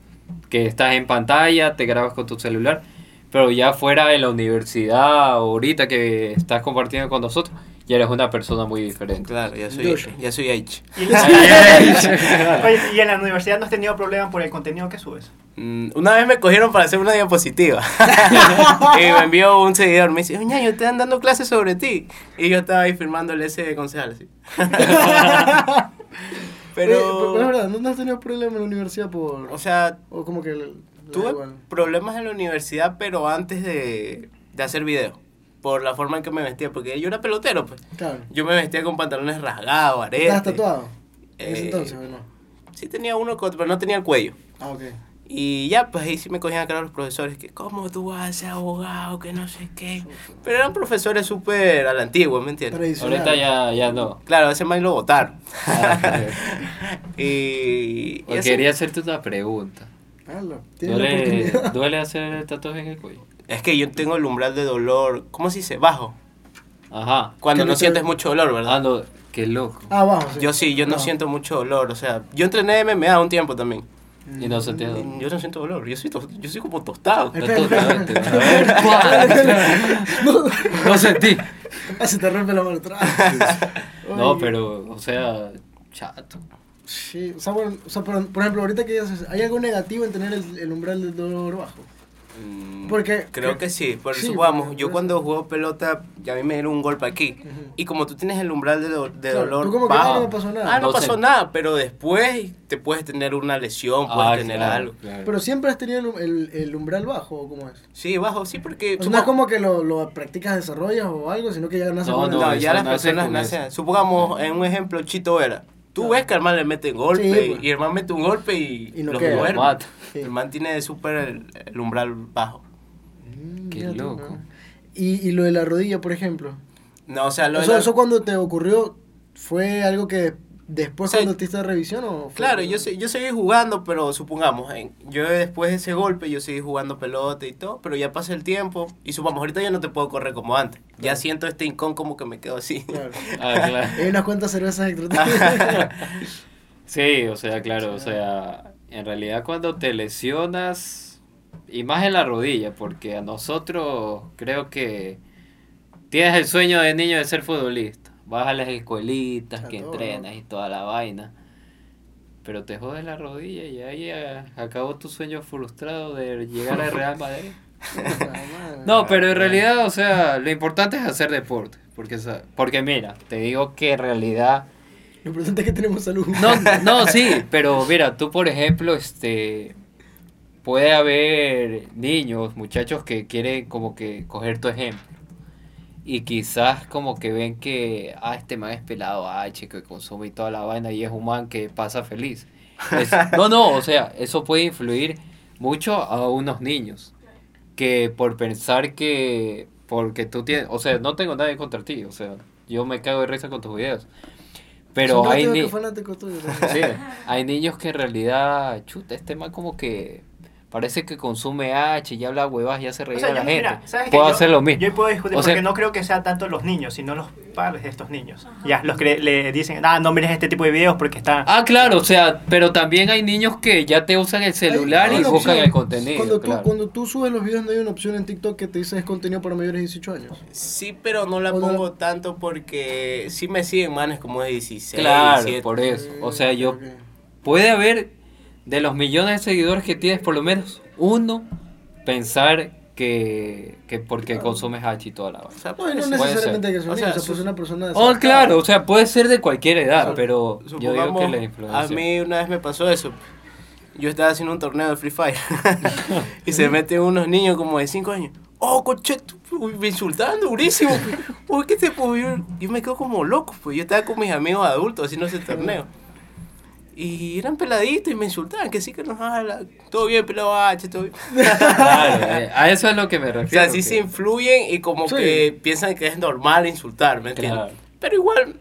Que estás en pantalla, te grabas con tu celular. Pero ya fuera de la universidad, ahorita que estás compartiendo con nosotros, ya eres una persona muy diferente. Claro, ya soy, ya soy H. Y en- Oye, ¿y en la universidad no has tenido problemas por el contenido que subes? Mm, Una vez me cogieron para hacer una diapositiva. y me envió un seguidor. Me dice, ñaño, te están dando clases sobre ti. Y yo estaba ahí firmándole ese concejal. así. Pero, es verdad, ¿no has tenido problemas en la universidad por... o sea, O como que... tuve igual? problemas en la universidad, pero antes de, de hacer video. Por la forma en que me vestía. Porque yo era pelotero, pues. Claro. Yo me vestía con pantalones rasgados, aretes. ¿Estás tatuado? En ese Eh, entonces, ¿o no? Sí tenía uno, pero no tenía el cuello. Ah, ok. Y ya, pues ahí sí me cogían a cara los profesores, que cómo tú vas a ser abogado, que no sé qué. Pero eran profesores súper a la antigua, ¿me entiendes? Ahorita ya, ya no. Claro, ese man lo votaron. Ah, y, y quería hacerte una pregunta. Hazlo, tienes la ¿Duele, oportunidad. ¿Duele hacer el tatuaje en el cuello? Es que yo tengo el umbral de dolor, ¿cómo se dice? Bajo. Ajá. Cuando no no te- sientes mucho dolor, Ah, ¿verdad? no, qué loco. Ah, abajo, sí. Yo sí, yo no, No. siento mucho dolor. O sea, yo entrené MMA un tiempo también. Y no sentías dolor. Y Yo no siento dolor, yo soy, yo soy como tostado. Ver, ¿cuál? No sentí. Ah, se te rompe la mano atrás. No, pero, o sea, chato. Sí, o sea, bueno, o sea, por, por ejemplo, ahorita que dices, ¿hay algo negativo en tener el, el umbral del dolor bajo? Mm, Porque- creo que sí, por Sí, eso vamos, porque- yo cuando juego pelota, ya a mí me dieron un golpe aquí. Ujú. Y como tú tienes el umbral de, do- de Claro, dolor tú como que, bajo, ah, no me pasó nada. Ah, no No pasó sé. nada, pero después te puedes tener una lesión, puedes Ah, tener claro, algo. claro. Pero siempre has tenido el, el, el umbral bajo, ¿o cómo es? Sí, bajo, sí, porque... O sea, no es como que lo, lo practicas, desarrollas o algo, sino que ya nace No, con el- No, ya las personas nacen. Supongamos, en un ejemplo, Chito era. Tú ves que al man le meten golpe Sí, pues. y el man mete un golpe y, Y no los queda. duerme. Lo mata. Sí. El man tiene súper el, el umbral bajo. Mm, Qué loco. ¿no? Y, y lo de la rodilla, por ejemplo. No, o sea, lo de Eso, la- eso cuando te ocurrió, ¿fue algo que después O sea, cuando te hiciste revisión o fue- Claro, yo, se- yo seguí jugando, pero supongamos, en- yo después de ese golpe, yo seguí jugando pelota y todo, pero ya pasa el tiempo y supongamos, ahorita ya no te puedo correr como antes. Ya siento este incón como que me quedo así. Claro. Ah, claro. Hay unas cuantas cervezas extra. Sí, o sea, claro, o sea, en realidad cuando te lesionas, y más en la rodilla, porque a nosotros creo que tienes el sueño de niño de ser futbolista, vas a las escuelitas, que todo, entrenas y toda la vaina, pero te jodes la rodilla y ahí acabó tu sueño frustrado de llegar al Real Madrid. No, pero en realidad, o sea, lo importante es hacer deporte, porque, porque mira, te digo que en realidad... Lo importante es que tenemos salud. No, no, sí, pero mira, tú por ejemplo, este, puede haber niños, muchachos que quieren como que coger tu ejemplo. Y quizás como que ven que, ah, este man es pelado, ah, chico, que consume y toda la vaina y es un man que pasa feliz. Es- no, no, o sea, eso puede influir mucho a unos niños. Que por pensar que, porque tú tienes, o sea, no tengo nada contra ti, o sea, yo me cago de risa con tus videos. Pero hay, ni-. Sí, hay niños que en realidad, chuta, este man como que parece que consume H y habla huevas y hace O reír sea, a la yo- gente. Puedo Yo- hacer lo mismo. Yo puedo discutir O sea- porque no creo que sea tanto los niños, sino los padres de estos niños. Ya, los que le, dicen, ah, no mires este tipo de videos porque está... Ah, claro, o sea, pero también hay niños que ya te usan el celular Hay y buscan opción. el contenido. Cuando tú, cuando tú subes los videos, no hay una opción en TikTok que te dice es contenido para mayores de 18 años. Sí, pero no la O pongo tanto porque sí me siguen manes como de 16, Claro, 17. por eso. O sea, yo puede haber de los millones de seguidores que tienes, por lo menos uno pensar que, que porque consumes H y toda la vaina. O sea, No, no Puede necesariamente que O sea, o sea, pues una persona de Oh, claro, o sea, puede ser de cualquier edad, pero yo digo que la a influencia. mí una vez me pasó eso. Yo estaba haciendo un torneo de Free Fire y se meten unos niños como de 5 años. Oh, coche, me insultaban durísimo. Uy, ¿qué te puedo yo, yo me quedo como loco, pues yo estaba con mis amigos adultos haciendo ese torneo. Y eran peladitos y me insultaban, que sí que nos habla. Todo bien, pelado H, todo bien. Claro, eh, a eso es lo que me O refiero. sea, sí que- se influyen y como Sí. que piensan que es normal insultar, ¿me entiendes? Claro. Pero igual,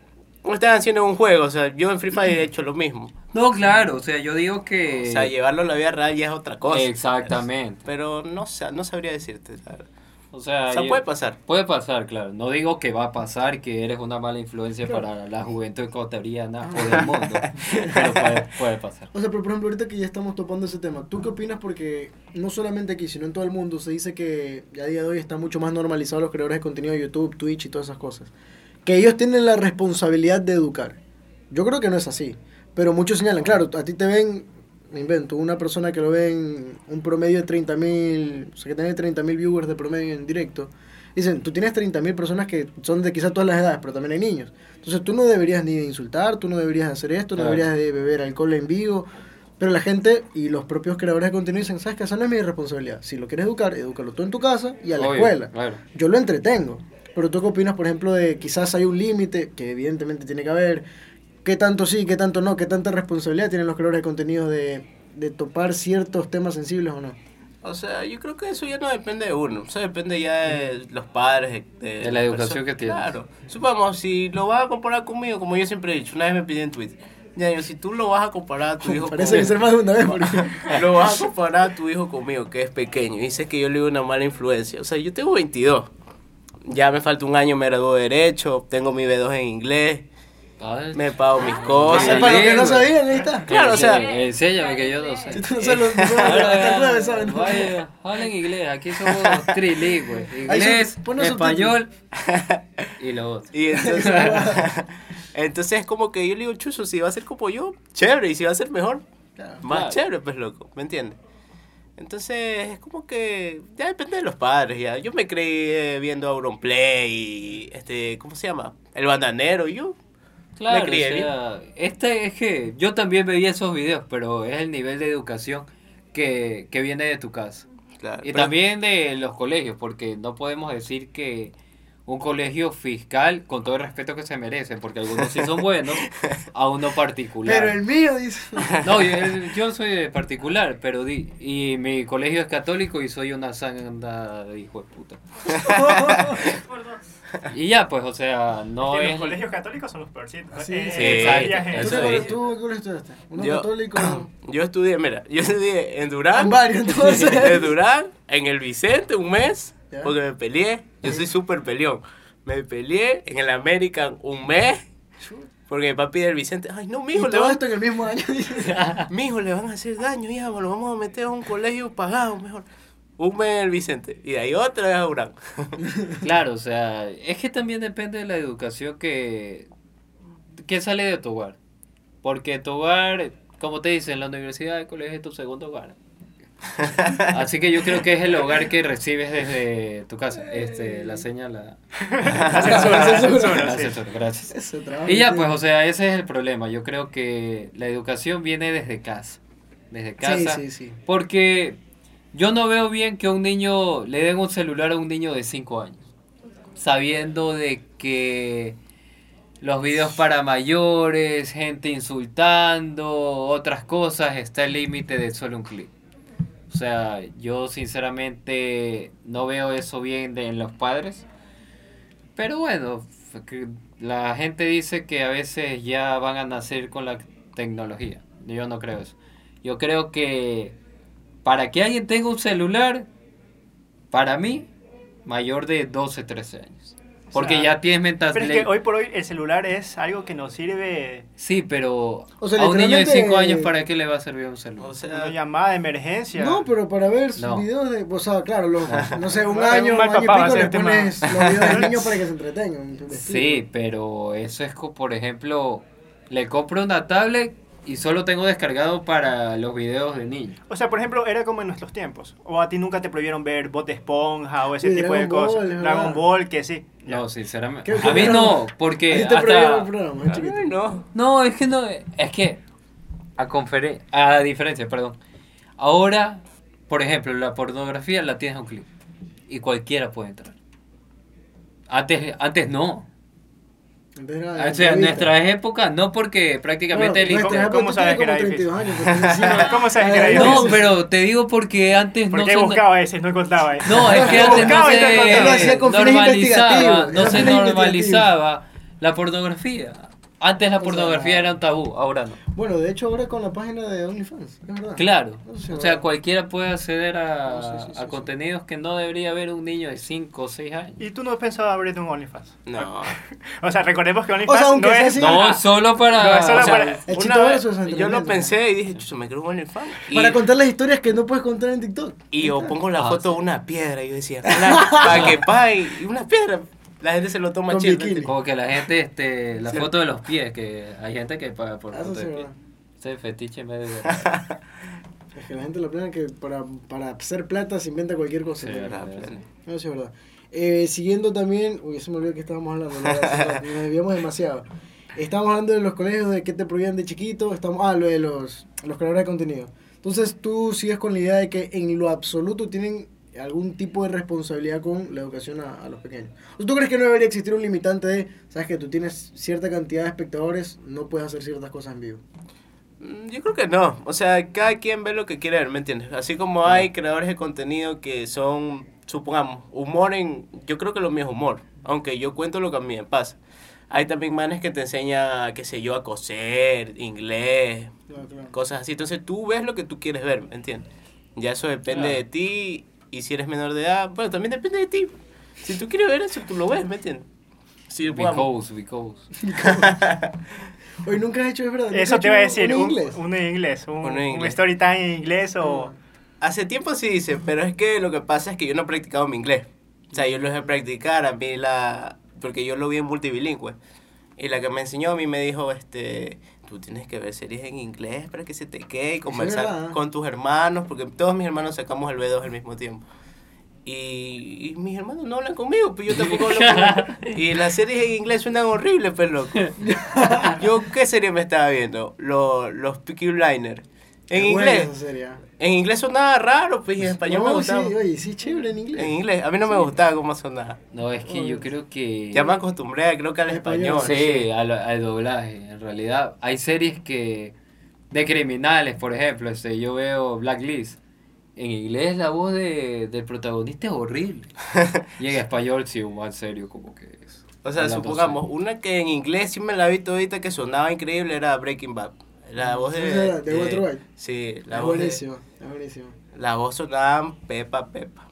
están haciendo un juego, o sea, yo en Free Fire he hecho lo mismo. No, claro, o sea, yo digo que... O sea, llevarlo a la vida real ya es otra cosa. Exactamente. Pero no, no sabría decirte. verdad. O sea, O sea, puede pasar. Puede pasar, claro. No digo que va a pasar, que eres una mala influencia para la juventud ecuatoriana o del mundo, pero puede, puede pasar. O sea, pero por ejemplo, ahorita que ya estamos topando ese tema, ¿tú qué opinas? Porque no solamente aquí, sino en todo el mundo se dice que ya a día de hoy está mucho más normalizado los creadores de contenido de YouTube, Twitch y todas esas cosas. Que ellos tienen la responsabilidad de educar. Yo creo que no es así. Pero muchos señalan, claro, a ti te ven, me invento, una persona que lo ven un promedio de 30 mil, o sea, que tiene 30 mil viewers de promedio en directo. Dicen, tú tienes 30 mil personas que son de quizás todas las edades, pero también hay niños. Entonces tú no deberías ni insultar, tú no deberías hacer esto, no deberías de beber alcohol en vivo. Pero la gente y los propios creadores de contenido dicen, sabes que esa no es mi responsabilidad. Si lo quieres educar, edúcalo tú en tu casa y a la Obvio, escuela. Claro. Yo lo entretengo. Pero tú qué opinas, por ejemplo, de quizás hay un límite, que evidentemente tiene que haber, qué tanto sí, qué tanto no, qué tanta responsabilidad tienen los creadores de contenido de, de topar ciertos temas sensibles o no. O sea, yo creo que eso ya no depende de uno. Eso depende ya de los padres. De, De la educación que tienes. Claro. Supongamos, si lo vas a comparar conmigo, como yo siempre he dicho, una vez me pidí en Twitter. Ya, yo, si tú lo vas a comparar a tu hijo Parece que conmigo, ser más de una vez. Porque... lo vas a comparar a tu hijo conmigo, que es pequeño, y dices que yo le digo una mala influencia. O sea, yo tengo 22. Ya me falta un año, me graduó de Derecho, tengo mi B2 en inglés, Me pago mis Ah, cosas. para los que no sabían, ahí está. Claro, o sea- Enséñame, que yo no sé. Tú no sabes lo- no hablen inglés, aquí somos trilingües. Inglés, español y lo otro. Y entonces, entonces es como que yo le digo, chuzo, si va a ser como yo, chévere, y si va a ser mejor, Claro. más Claro. chévere, pues loco, ¿me entiendes? Entonces es como que ya depende de los padres, ya. Yo me creí eh, viendo Auronplay y este, ¿cómo se llama? El bananero, y yo. Claro, Me crié o sea, este es que yo también veía esos videos, pero es el nivel de educación que, que viene de tu casa. Claro, Y pero- también de los colegios, porque no podemos decir que un colegio fiscal, con todo el respeto que se merecen, porque algunos sí son buenos, a uno particular. Pero el mío dice. No, yo, yo soy particular, pero di, y mi colegio es católico y soy una santa de hijo de puta. Y ya, pues, o sea, no Es los colegios católicos son los peorcitos. Sí, Eh, sí, eh, exacto, ¿Tú, es. tú estudiaste? ¿Uno Yo- católico? Yo estudié, mira, yo estudié en Durán. En varios, entonces. en Durán, en el Vicente un mes, Ya. porque me peleé. Yo soy súper peleón. Me peleé en el American un mes, porque mi papi del Vicente, ay no, Y mijo, le todo van, esto en el mismo año. mijo, le van a hacer daño, hija, lo vamos a meter a un colegio pagado, mejor. Un mes en el Vicente, y de ahí otra vez a Durán. Claro, o sea, es que también depende de la educación que, que sale de tu hogar. Porque tu hogar, como te dicen, la universidad, el colegio es tu segundo hogar. Así que yo creo que es el hogar que recibes desde tu casa. Este, la señal, la, La censura, la censura, la sí. censura, gracias. Y ya, pues, o sea, ese es el problema. Yo creo que la educación viene desde casa. Desde casa. Sí, sí, sí. Porque yo no veo bien que un niño le den un celular a un niño de 5 años. Sabiendo de que los videos para mayores, gente insultando, otras cosas, está el límite de solo un clip. O sea, yo sinceramente no veo eso bien de, en los padres. Pero bueno, la gente dice que a veces ya van a nacer con la tecnología. Yo no creo eso. Yo creo que para que alguien tenga un celular, para mí, mayor de 12, 13 años. Porque sea, ya tienes Pero es que hoy por hoy el celular es algo que nos sirve Sí, pero O sea, a un niño de 5 literalmente- años, ¿para qué le va a servir un celular? O una sea, llamada de emergencia. No, pero para ver No. videos de. O sea, claro, los, no sé, un año, un año y pico le el tema. pones los videos del niño para que se entretengan. Sí, pero eso es, co- por ejemplo, le compro una tablet y solo tengo descargado para los videos de niños. O sea, por ejemplo, era como en nuestros tiempos. O a ti nunca te prohibieron ver Bot de Esponja o ese Sí, tipo de Dragon cosas. Dragon verdad. Ball, que sí. Ya. No, sinceramente. ¿Qué- qué A mí no, ¿A porque ti te prohibieron el hasta... programa, es chiquito? ay, no. No, es que no, es que a conferen- a diferencia, perdón. Ahora, por ejemplo, la pornografía la tienes a un clic y cualquiera puede entrar. Antes, antes no. Entonces era O sea, en nuestra época no porque prácticamente el Bueno, hijo- nuestra ¿Cómo sabes que era como 32 años. difícil? porque encima- ¿Cómo sabes que era difícil? No, pero te digo porque antes no Porque se... buscaba ese, no encontraba ese. No, es que antes no se normalizaba, no se normalizaba la pornografía. Antes la O sea, pornografía era un tabú, ahora no. Bueno, de hecho, ahora con la página de OnlyFans, es verdad. Claro, No sé, o sea, ¿verdad? cualquiera puede acceder a, No, sí, sí, sí, a sí. contenidos que no debería ver un niño de 5 o 6 años. ¿Y tú no pensabas abrirte un OnlyFans? No. O sea, recordemos que OnlyFans no sea es... así- No, solo para... No, es solo o sea, para- El Una vez verso es yo lo pensé y dije, chucho, me creo un OnlyFans. Y, Para contar las historias que no puedes contar en TikTok. y yo pongo la Ah, foto sí. de una piedra y yo decía, "Ala, para que pague y una piedra. La gente se lo toma bikini. Como que la gente, este, la Sí. foto de los pies, que hay gente que paga por Ah, foto sí, de pies. Ese fetiche en vez de... Es que la gente lo plana que para, para hacer plata se inventa cualquier cosa. Sí, ¿no? verdad. No, sí, es verdad. Eh, siguiendo también, uy, se me olvidó que estábamos hablando, nos desviamos demasiado. Estábamos hablando de los colegios, de qué te prohibían de chiquito, estamos, ah, lo de los, los creadores de contenido. Entonces tú sigues con la idea de que en lo absoluto tienen algún tipo de responsabilidad con la educación a, a los pequeños. ¿Tú crees que no debería existir un limitante de, sabes que tú tienes cierta cantidad de espectadores, no puedes hacer ciertas cosas en vivo? Mm, Yo creo que no. O sea, cada quien ve lo que quiere ver, ¿me entiendes? Así como hay creadores de contenido que son, supongamos, humor en... Yo creo que lo mío es humor, aunque yo cuento lo que a mí me pasa. Hay también manes que te enseñan, qué sé yo, a coser, inglés, Claro, claro. cosas así. Entonces tú ves lo que tú quieres ver, ¿me entiendes? Ya eso depende Claro. de ti y si eres menor de edad, bueno, también depende de ti. Si tú quieres ver eso, tú lo ves, ¿me entiendes? Supongamos- Because, because. Oye, nunca has hecho, es verdad. Eso te iba a decir, un un, inglés. un en inglés, un, Uno en un inglés. story time en inglés o... Hace tiempo sí dice, pero es que lo que pasa es que yo no he practicado mi inglés. O sea, yo lo dejé practicar, a mí la... Porque yo lo vi en multilingüe. Y la que me enseñó a mí me dijo, este... Tú tienes que ver series en inglés para que se te quede y conversar con tus hermanos, porque todos mis hermanos sacamos el B2 al mismo tiempo. Y, y mis hermanos no hablan conmigo, pues yo tampoco hablo con Y las series en inglés suenan horribles, pues loco. Yo, ¿qué serie me estaba viendo? Los, los Peaky Blinders. En inglés. ah. En inglés sonaba raro, pues y en español me No, gustaba. Sí, oye, sí, chévere en inglés. En inglés, a mí no me gustaba cómo sonaba. No, es que yo creo que... Ya me acostumbré, creo que al Español. español. Sí, al, al doblaje. En realidad, hay series que de criminales, por ejemplo, este, yo veo Blacklist en inglés la voz de, del protagonista es horrible. y en español sí, un más serio como que es. O sea, supongamos, una que en inglés sí me la vi todita que sonaba increíble era Breaking Bad. La voz de... De. Sí, la es voz de- buenísimo, es buenísimo. La voz sonaba Pepa Pepa.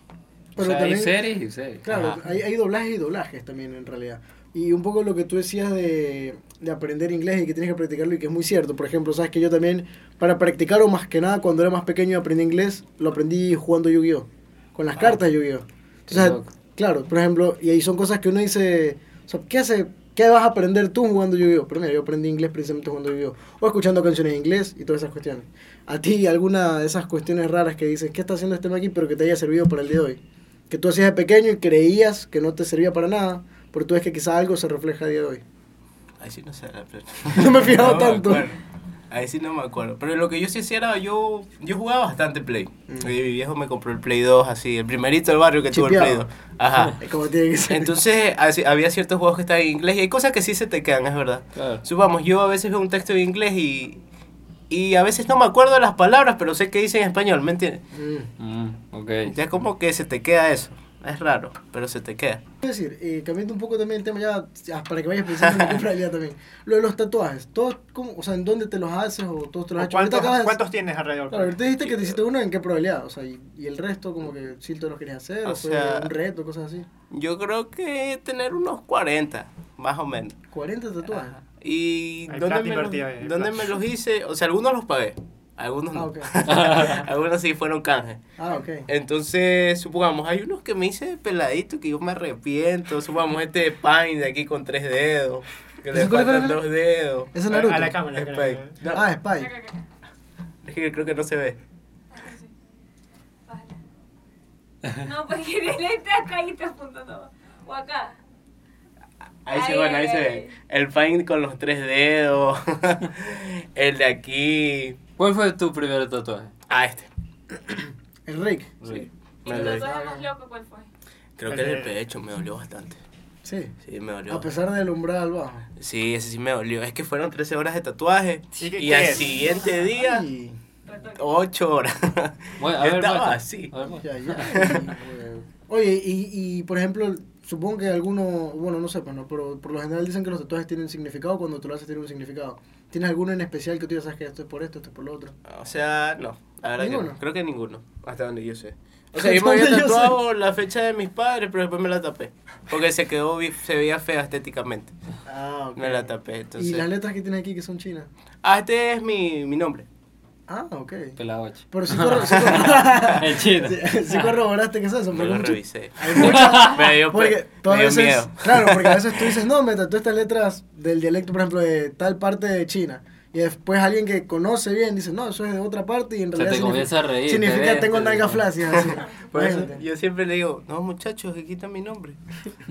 Pero o sea, también, hay series y series. claro, hay, hay doblajes y doblajes también en realidad. Y un poco lo que tú decías de, de aprender inglés y que tienes que practicarlo y que es muy cierto. Por ejemplo, sabes que yo también, para practicarlo más que nada, cuando era más pequeño y aprendí inglés, lo aprendí jugando Yu-Gi-Oh! Con las cartas de Yu-Gi-Oh! Entonces, claro, por ejemplo, y ahí son cosas que uno dice, o sea, ¿qué hace? ¿Qué vas a aprender tú jugando Yu-Gi-Oh? Pero mira, yo aprendí inglés precisamente jugando Yu-Gi-Oh! O escuchando canciones en inglés y todas esas cuestiones. ¿A ti alguna de esas cuestiones raras que dices, ¿qué está haciendo este aquí pero que te haya servido para el día de hoy? Que tú hacías de pequeño y creías que no te servía para nada, pero tú ves que quizá algo se refleja a día de hoy. Ahí sí no sé la. No me he fijado No tanto. acuerdo. Ahí sí no me acuerdo. Pero lo que yo sí hacía era, yo, yo jugaba bastante Play. Mm. Y mi viejo me compró el Play 2, así, el primerito del barrio que tuvo el Play Chipeado. 2. Ajá. Es como tiene que ser. Entonces, así- había ciertos juegos que estaban en inglés y hay cosas que sí se te quedan, es verdad. Claro. Supongamos, yo a veces veo un texto en inglés y, y a veces no me acuerdo de las palabras, pero sé que dice en español, ¿me entiendes? Mm. Mm, ok. Ya como que se te queda eso. Es raro, pero se te queda. Es decir, eh, cambiando un poco también el tema ya, ya para que vayas pensando en qué realidad también. Lo de los tatuajes, todos, cómo, o sea, ¿en dónde te los haces o todos te los has hecho? ¿Cuántos, acabas cuántos tienes alrededor? Claro, ahorita dijiste que te hiciste uno, ¿en qué probabilidad? O sea, y, y el resto como que sí te los querías hacer, o, O fue sea- un reto, cosas así. Yo creo que tener unos 40, más o menos. 40 tatuajes. Ajá. ¿Y Hay dónde, me los, dónde me los hice? O sea, algunos los pagué, algunos Ah, algunos sí fueron canjes. Ah, ok. Entonces, supongamos, hay unos que me hice peladito que yo me arrepiento. Supongamos este de Pine de aquí con tres dedos, que le ¿Ese cuál faltan dos dedos. ¿Ese es Naruto? A la cámara. No, Ah, acá. es que creo que no se ve. No, porque el está acá y está apuntando. O acá. Ahí se van, ahí ay, se ay. ve. El Pine con los tres dedos. el de aquí. ¿Cuál fue tu primer tatuaje? Ah, este. El Rick. Sí. ¿Y tu tatuaje más loco cuál fue? Creo que el del pecho me dolió bastante. Sí. Sí, me dolió. A pesar del umbral bajo. Sí, ese sí me dolió. Es que fueron 13 horas de tatuaje. ¿Y qué- y qué al es? siguiente día, Ay, Retoque. 8 horas. Bueno, Yo estaba así. A ver, muestra. ya, ya. Oye, y, y por ejemplo, supongo que alguno, bueno, no sé, pues, no, pero por lo general dicen que los tatuajes tienen significado, cuando tú lo haces tiene un significado. ¿Tienes alguno en especial que tú ya sabes que esto es por esto, esto es por lo otro? O sea, no. La verdad que ¿Ninguno? no. Creo que ninguno. Hasta donde yo sé. O sea, yo me había tatuado la fecha de mis padres, pero después me la tapé. Porque se quedó, se veía fea estéticamente. Ah, ok. Me la tapé, entonces. ¿Y las letras que tienes aquí que son chinas? Ah, este es mi, mi nombre. Ah, ok. Pelagoche. Pero sí, corro, sí, corro- sí, sí corroboraste que es eso. Me porque lo mucho- revisé. Hay muchas. Me dio, Porque me dio veces, miedo. claro, porque a veces tú dices, no, me tatué estas letras del dialecto, por ejemplo, de tal parte de China. Y después alguien que conoce bien dice, no, eso es de otra parte y en Se realidad te comienza a reír, te significa ves, tengo te- nalgas flácidas. Así. Por eso yo siempre le digo, no muchachos, que quitan mi nombre.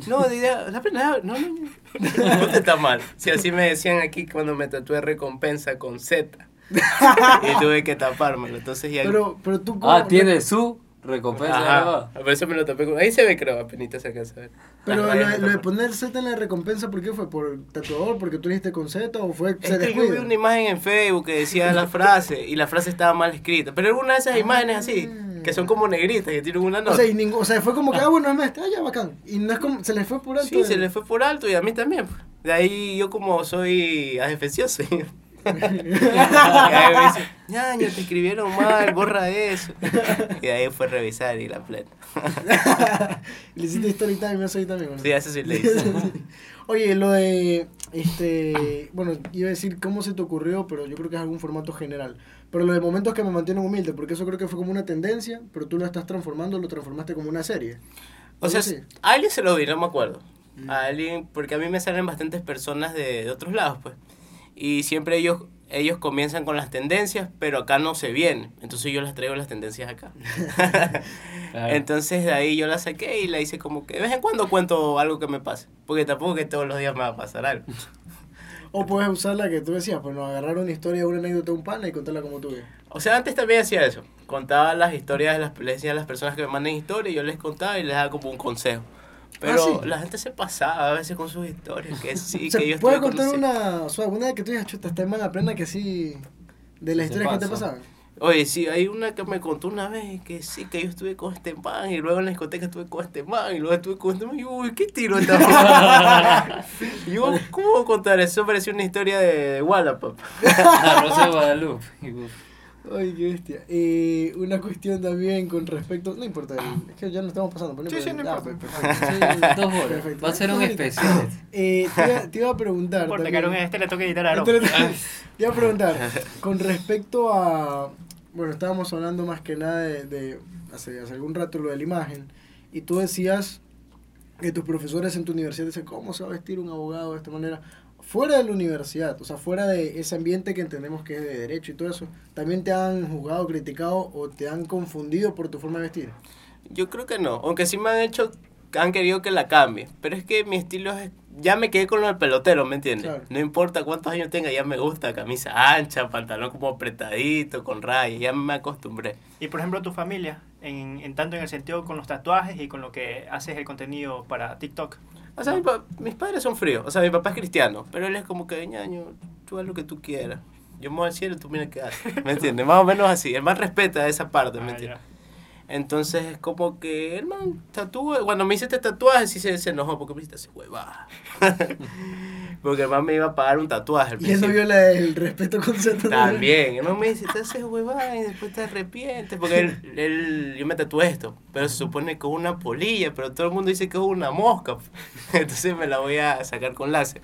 No, diga, la pena, no, no, no. No te está mal. Si así me decían aquí cuando me tatué recompensa con Z. y tuve que tapármelo. Entonces ya. Pero, pero tú... ¿cómo- Ah, tiene su recompensa. Por eso me lo tapé con. Ahí se ve, creo, apenas se alcanza a ver. Pero lo, de- lo de poner Z en la recompensa, ¿por qué fue? ¿Por tatuador? ¿Porque tú dijiste con Z o fue Es se que yo vi una imagen en Facebook que decía la frase y la frase estaba mal escrita. Pero alguna de esas imágenes así, que son como negritas, que tienen una O nota. sea, y ningún- o sea, fue como que, ah, bueno, es este, ah, ya, bacán. Y no es como, se le fue por alto. Sí, se el- le fue por alto y a mí también. pues. De ahí yo como soy adefencioso. y ahí me dice, ñaño, te escribieron mal, borra eso. Y de ahí fue a revisar y la plena. Le hiciste story time, ahí también. ¿no? Sí, eso sí le hice. Oye, lo de, este, bueno, iba a decir cómo se te ocurrió, pero yo creo que es algún formato general. Pero lo de momentos que me mantienen humilde, porque eso creo que fue como una tendencia, pero tú lo estás transformando, lo transformaste como una serie. O sea, así. a alguien se lo vi, no me acuerdo. Mm. A alguien, porque a mí me salen bastantes personas de, de otros lados, pues. Y siempre ellos, ellos comienzan con las tendencias, pero acá no se vienen. Entonces yo las traigo las tendencias acá. Claro. Entonces de ahí yo la saqué y la hice como que de vez en cuando cuento algo que me pase. Porque tampoco que todos los días me va a pasar algo. O puedes usar la que tú decías, pues no, agarrar una historia, una anécdota un pana y contarla como tú ves. O sea, antes también hacía eso. Contaba las historias, de las, les decía a las personas que me manden historias, yo les contaba y les daba como un consejo. Pero Ah, sí. la gente se pasaba a veces con sus historias, que sí, ¿Se que yo puede estuve contar una, o sea, una que tú digas, chuta, está en mala plena que sí, de las historias que te pasa. pasaban? Oye, sí, hay una que me contó una vez que sí, que yo estuve con este man y luego en la discoteca estuve con este man y luego estuve con este man y uy, ¿qué tiro esta Y yo, ¿cómo contar eso? Pareció una historia de, de Wallapop. La Rosa de Guadalupe. Ay, qué bestia. Eh, una cuestión también con respecto. No importa, es que ya no estamos pasando. por Sí, sí, no ah, importa. Dos horas. perfecto. Va a ser un especial. Eh, te, iba, te iba a preguntar. Porque también- Caron este le toca editar a Aaron. Entonces, te iba a preguntar, con respecto a. Bueno, estábamos hablando más que nada de. de hace, hace algún rato lo de la imagen. Y tú decías que tus profesores en tu universidad dicen, ¿cómo se va a vestir un abogado de esta manera? Fuera de la universidad, o sea, fuera de ese ambiente que entendemos que es de derecho y todo eso, ¿también te han juzgado, criticado o te han confundido por tu forma de vestir? Yo creo que no, aunque sí me han hecho, han querido que la cambie, pero es que mi estilo es, ya me quedé con lo del pelotero, ¿me entiendes? Claro. No importa cuántos años tenga, ya me gusta, camisa ancha, pantalón como apretadito, con rayas, ya me acostumbré. Y por ejemplo, tu familia, en, en tanto en el sentido con los tatuajes y con lo que haces el contenido para TikTok. O sea, mi pa- mis padres son fríos, o sea, mi papá es cristiano, pero él es como que, ñaño, tú haz lo que tú quieras. Yo me voy al cielo, tú mira qué haces, ¿me entiendes? Más o menos así, el man respeta esa parte, ¿me Ah, entiendes? Entonces es como que el man tatúa. Cuando me hice este tatuaje, sí se, se enojó porque me hiciste ese huevada. porque el man me iba a pagar un tatuaje. al Y él no principio. vio la- el respeto con cierto También, el man me dice, te haces huevada y después te arrepientes. Porque él, él- yo me tatué esto, pero se supone que es una polilla, pero todo el mundo dice que es una mosca. Entonces me la voy a sacar con láser.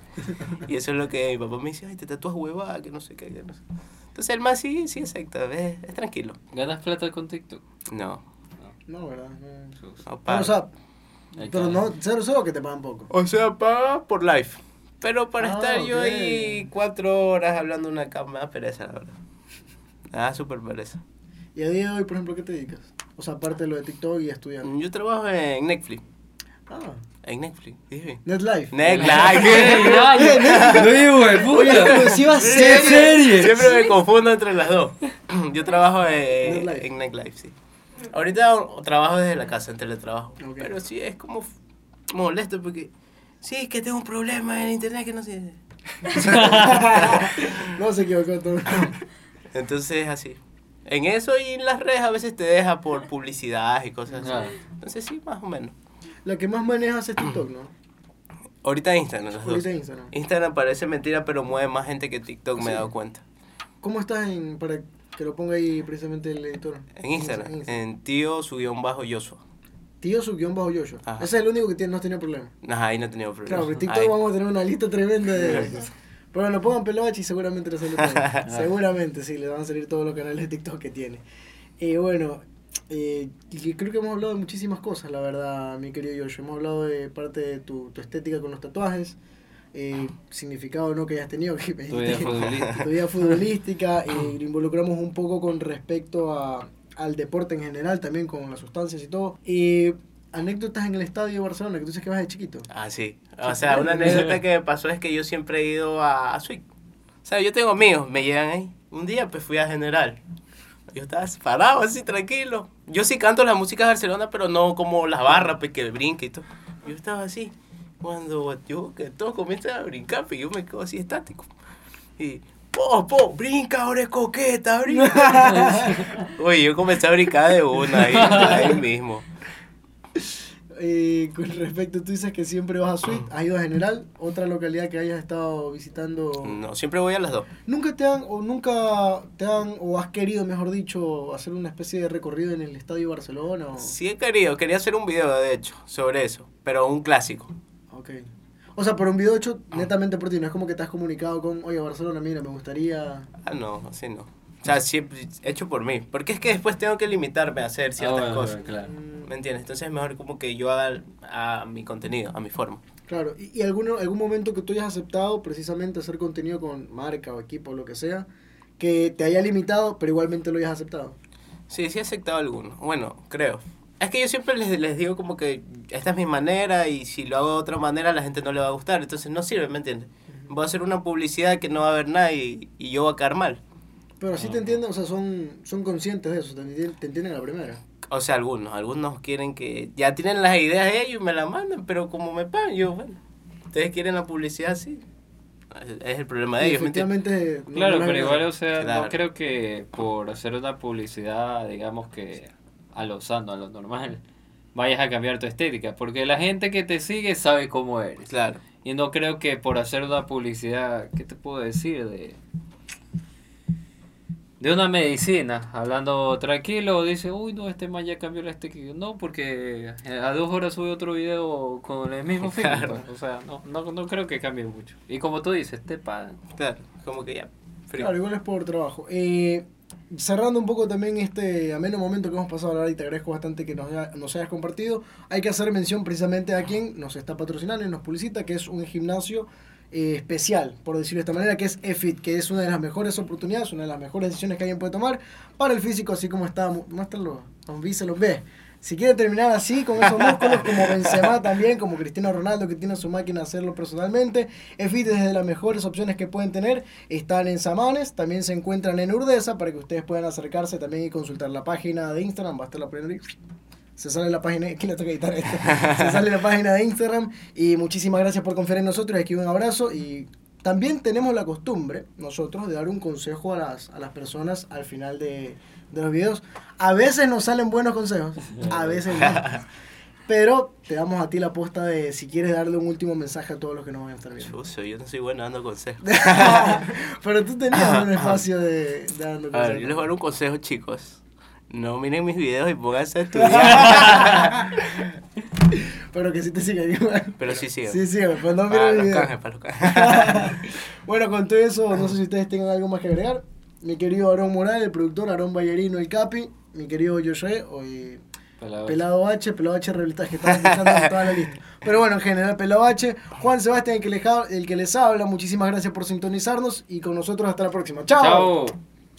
Y eso es lo que mi papá me dice, ay, te tatúas huevada, que no sé qué. Que no sé. Entonces el man sí, sí acepta, es, es tranquilo. ¿Ganas plata con TikTok? No, No, ¿verdad? No. no paga. o sea, pero no, cero, cero que te pagan poco. O sea, paga por live. Pero para Ah, estar yo ahí cuatro horas hablando una cama, me da pereza, la verdad. Ah, súper pereza. Y a día de hoy, por ejemplo, ¿qué te dedicas? O sea, aparte de lo de TikTok y estudiar. Yo trabajo en Netflix. Ah, En Netflix, dije. NetLife. Netflix. Oye, güey, Oye, exclusiva ¿Qué serie. serie? Siempre me confundo entre las dos. Yo trabajo en Netlife. en Netlife, sí. Ahorita trabajo desde la casa, en teletrabajo. Pero sí, es como molesto porque... Sí, es que tengo un problema en internet que no sé... No se equivocó todo. Entonces, así. En eso y en las redes a veces te deja por publicidad y cosas así. Claro. Entonces, sí, más o menos. La que más manejas es TikTok, ¿no? Ahorita Instagram, los dos. Ahorita Instagram. Instagram parece mentira, pero mueve más gente que TikTok, me he dado cuenta. ¿Cómo estás en, para que lo ponga ahí precisamente el editor? En Instagram, en tío su guion bajo Joshua. Tío su guion bajo Yoyo. Ajá. Ese es el único que tiene, no has tenido problema. Ajá, ahí no he tenido problema. Claro, porque TikTok Ahí. vamos a tener una lista tremenda de... Pero bueno, pongan Pelobachi y seguramente les sale todo. seguramente, sí, les van a salir todos los canales de TikTok que tiene. Eh, bueno, eh, y creo que hemos hablado de muchísimas cosas, la verdad, mi querido Yoyo. Hemos hablado de parte de tu, tu estética con los tatuajes, eh, significado no que hayas tenido, que me Tu vida futbolística. tu vida futbolística, eh, lo involucramos un poco con respecto a, al deporte en general, también con las sustancias y todo. Eh, anécdotas en el estadio de Barcelona, que tú dices que vas de chiquito. Ah, sí. O sea, una anécdota que me pasó es que yo siempre he ido a, a Sweet. O sea, yo tengo amigos, me llegan ahí. Un día pues fui a General. Yo estaba parado así, tranquilo. Yo sí canto la música de Barcelona, pero no como las barras, pues que brinque y todo. Yo estaba así. Cuando yo, que todos comienzan a brincar, pues yo me quedo así estático. Y, po, po, brinca, ahora es coqueta, brinca. Oye, yo comencé a brincar de una ahí, ahí mismo. Eh, con respecto, tú dices que siempre vas a Suite, has ido a General, otra localidad que hayas estado visitando. No, siempre voy a las dos. ¿Nunca te han, o nunca te han, o has querido, mejor dicho, hacer una especie de recorrido en el Estadio de Barcelona? O... Sí he querido, quería hacer un video de hecho sobre eso, pero un clásico. Ok. O sea, por un video hecho netamente por ti, no es como que te has comunicado con, oye, Barcelona, mira, me gustaría... Ah, no, así no. O sea, siempre hecho por mí. Porque es que después tengo que limitarme a hacer ciertas Ah, bueno, cosas. bueno, claro. ¿Me entiendes? Entonces es mejor como que yo haga a mi contenido, a mi forma. Claro, ¿y, y algún, algún momento que tú hayas aceptado precisamente hacer contenido con marca o equipo o lo que sea, que te haya limitado, pero igualmente lo hayas aceptado? Sí, sí he aceptado algunos. Bueno, creo. Es que yo siempre les, les digo como que esta es mi manera y si lo hago de otra manera a la gente no le va a gustar. Entonces no sirve, ¿me entiendes? Voy a hacer una publicidad que no va a haber nada y, y yo voy a caer mal. Pero así te entienden, o sea, son, son conscientes de eso, te, enti- te entienden a la primera. O sea, algunos. Algunos quieren que... Ya tienen las ideas ellos y me las mandan, pero como me pagan, yo, bueno. Ustedes quieren la publicidad, sí. Es el problema Y de ellos, efectivamente. no- Claro, no pero igual, o sea, Claro. no creo que por hacer una publicidad, digamos que a lo sano, a lo normal, vayas a cambiar tu estética, porque la gente que te sigue sabe cómo eres. Claro. Y no creo que por hacer una publicidad, ¿qué te puedo decir? De, de una medicina, hablando tranquilo, dice, uy, no, este man ya cambió la estética. No, porque eh, a dos horas sube otro video con el mismo fin. Claro. O sea, no, no, no creo que cambie mucho. Y como tú dices, te pagan. Claro, como que ya. frío. Claro, igual es por trabajo. Eh, cerrando un poco también este ameno momento que hemos pasado ahora y te agradezco bastante que nos, nos hayas compartido. Hay que hacer mención precisamente a quien nos está patrocinando y nos publicita, que es un gimnasio eh, especial, por decirlo de esta manera, que es EFIT, que es una de las mejores oportunidades, una de las mejores decisiones que alguien puede tomar para el físico, así como está, muéstralo, se los ve. Si quiere terminar así, con esos músculos, como Benzema también, como Cristiano Ronaldo, que tiene su máquina de hacerlo personalmente, EFIT es de las mejores opciones que pueden tener. Están en Samanes, también se encuentran en Urdesa, para que ustedes puedan acercarse también y consultar la página de Instagram. Va a estar la primera. Se sale la página, ¿quién le toca editar esto? Se sale la página de Instagram y muchísimas gracias por confiar en nosotros. Aquí un abrazo y también tenemos la costumbre nosotros de dar un consejo a las, a las personas al final de, de los videos. A veces nos salen buenos consejos, a veces no. Pero te damos a ti la posta de si quieres darle un último mensaje a todos los que nos van a estar viendo. Chuzo, yo no soy bueno dando consejos. Pero tú tenías un espacio de, de dando A ver, yo les voy a consejos. dar un consejo, chicos. No miren mis videos y pónganse a estudiar. Pero que sí te sigan igual. Pero sí sigan. Sí, sí, pues no miren el los video. canjes, para los canjes. bueno, con todo eso, no sé si ustedes tengan algo más que agregar. Mi querido Aarón Moral, el productor, Aarón Ballerino, el Capi, mi querido Joshua, hoy Pelado. Pelado H, Pelado H que estaba en toda la lista. Pero bueno, en general, Pelado H, Juan Sebastián, el que, les, el que les habla, muchísimas gracias por sintonizarnos y con nosotros hasta la próxima. ¡Chao! Chao.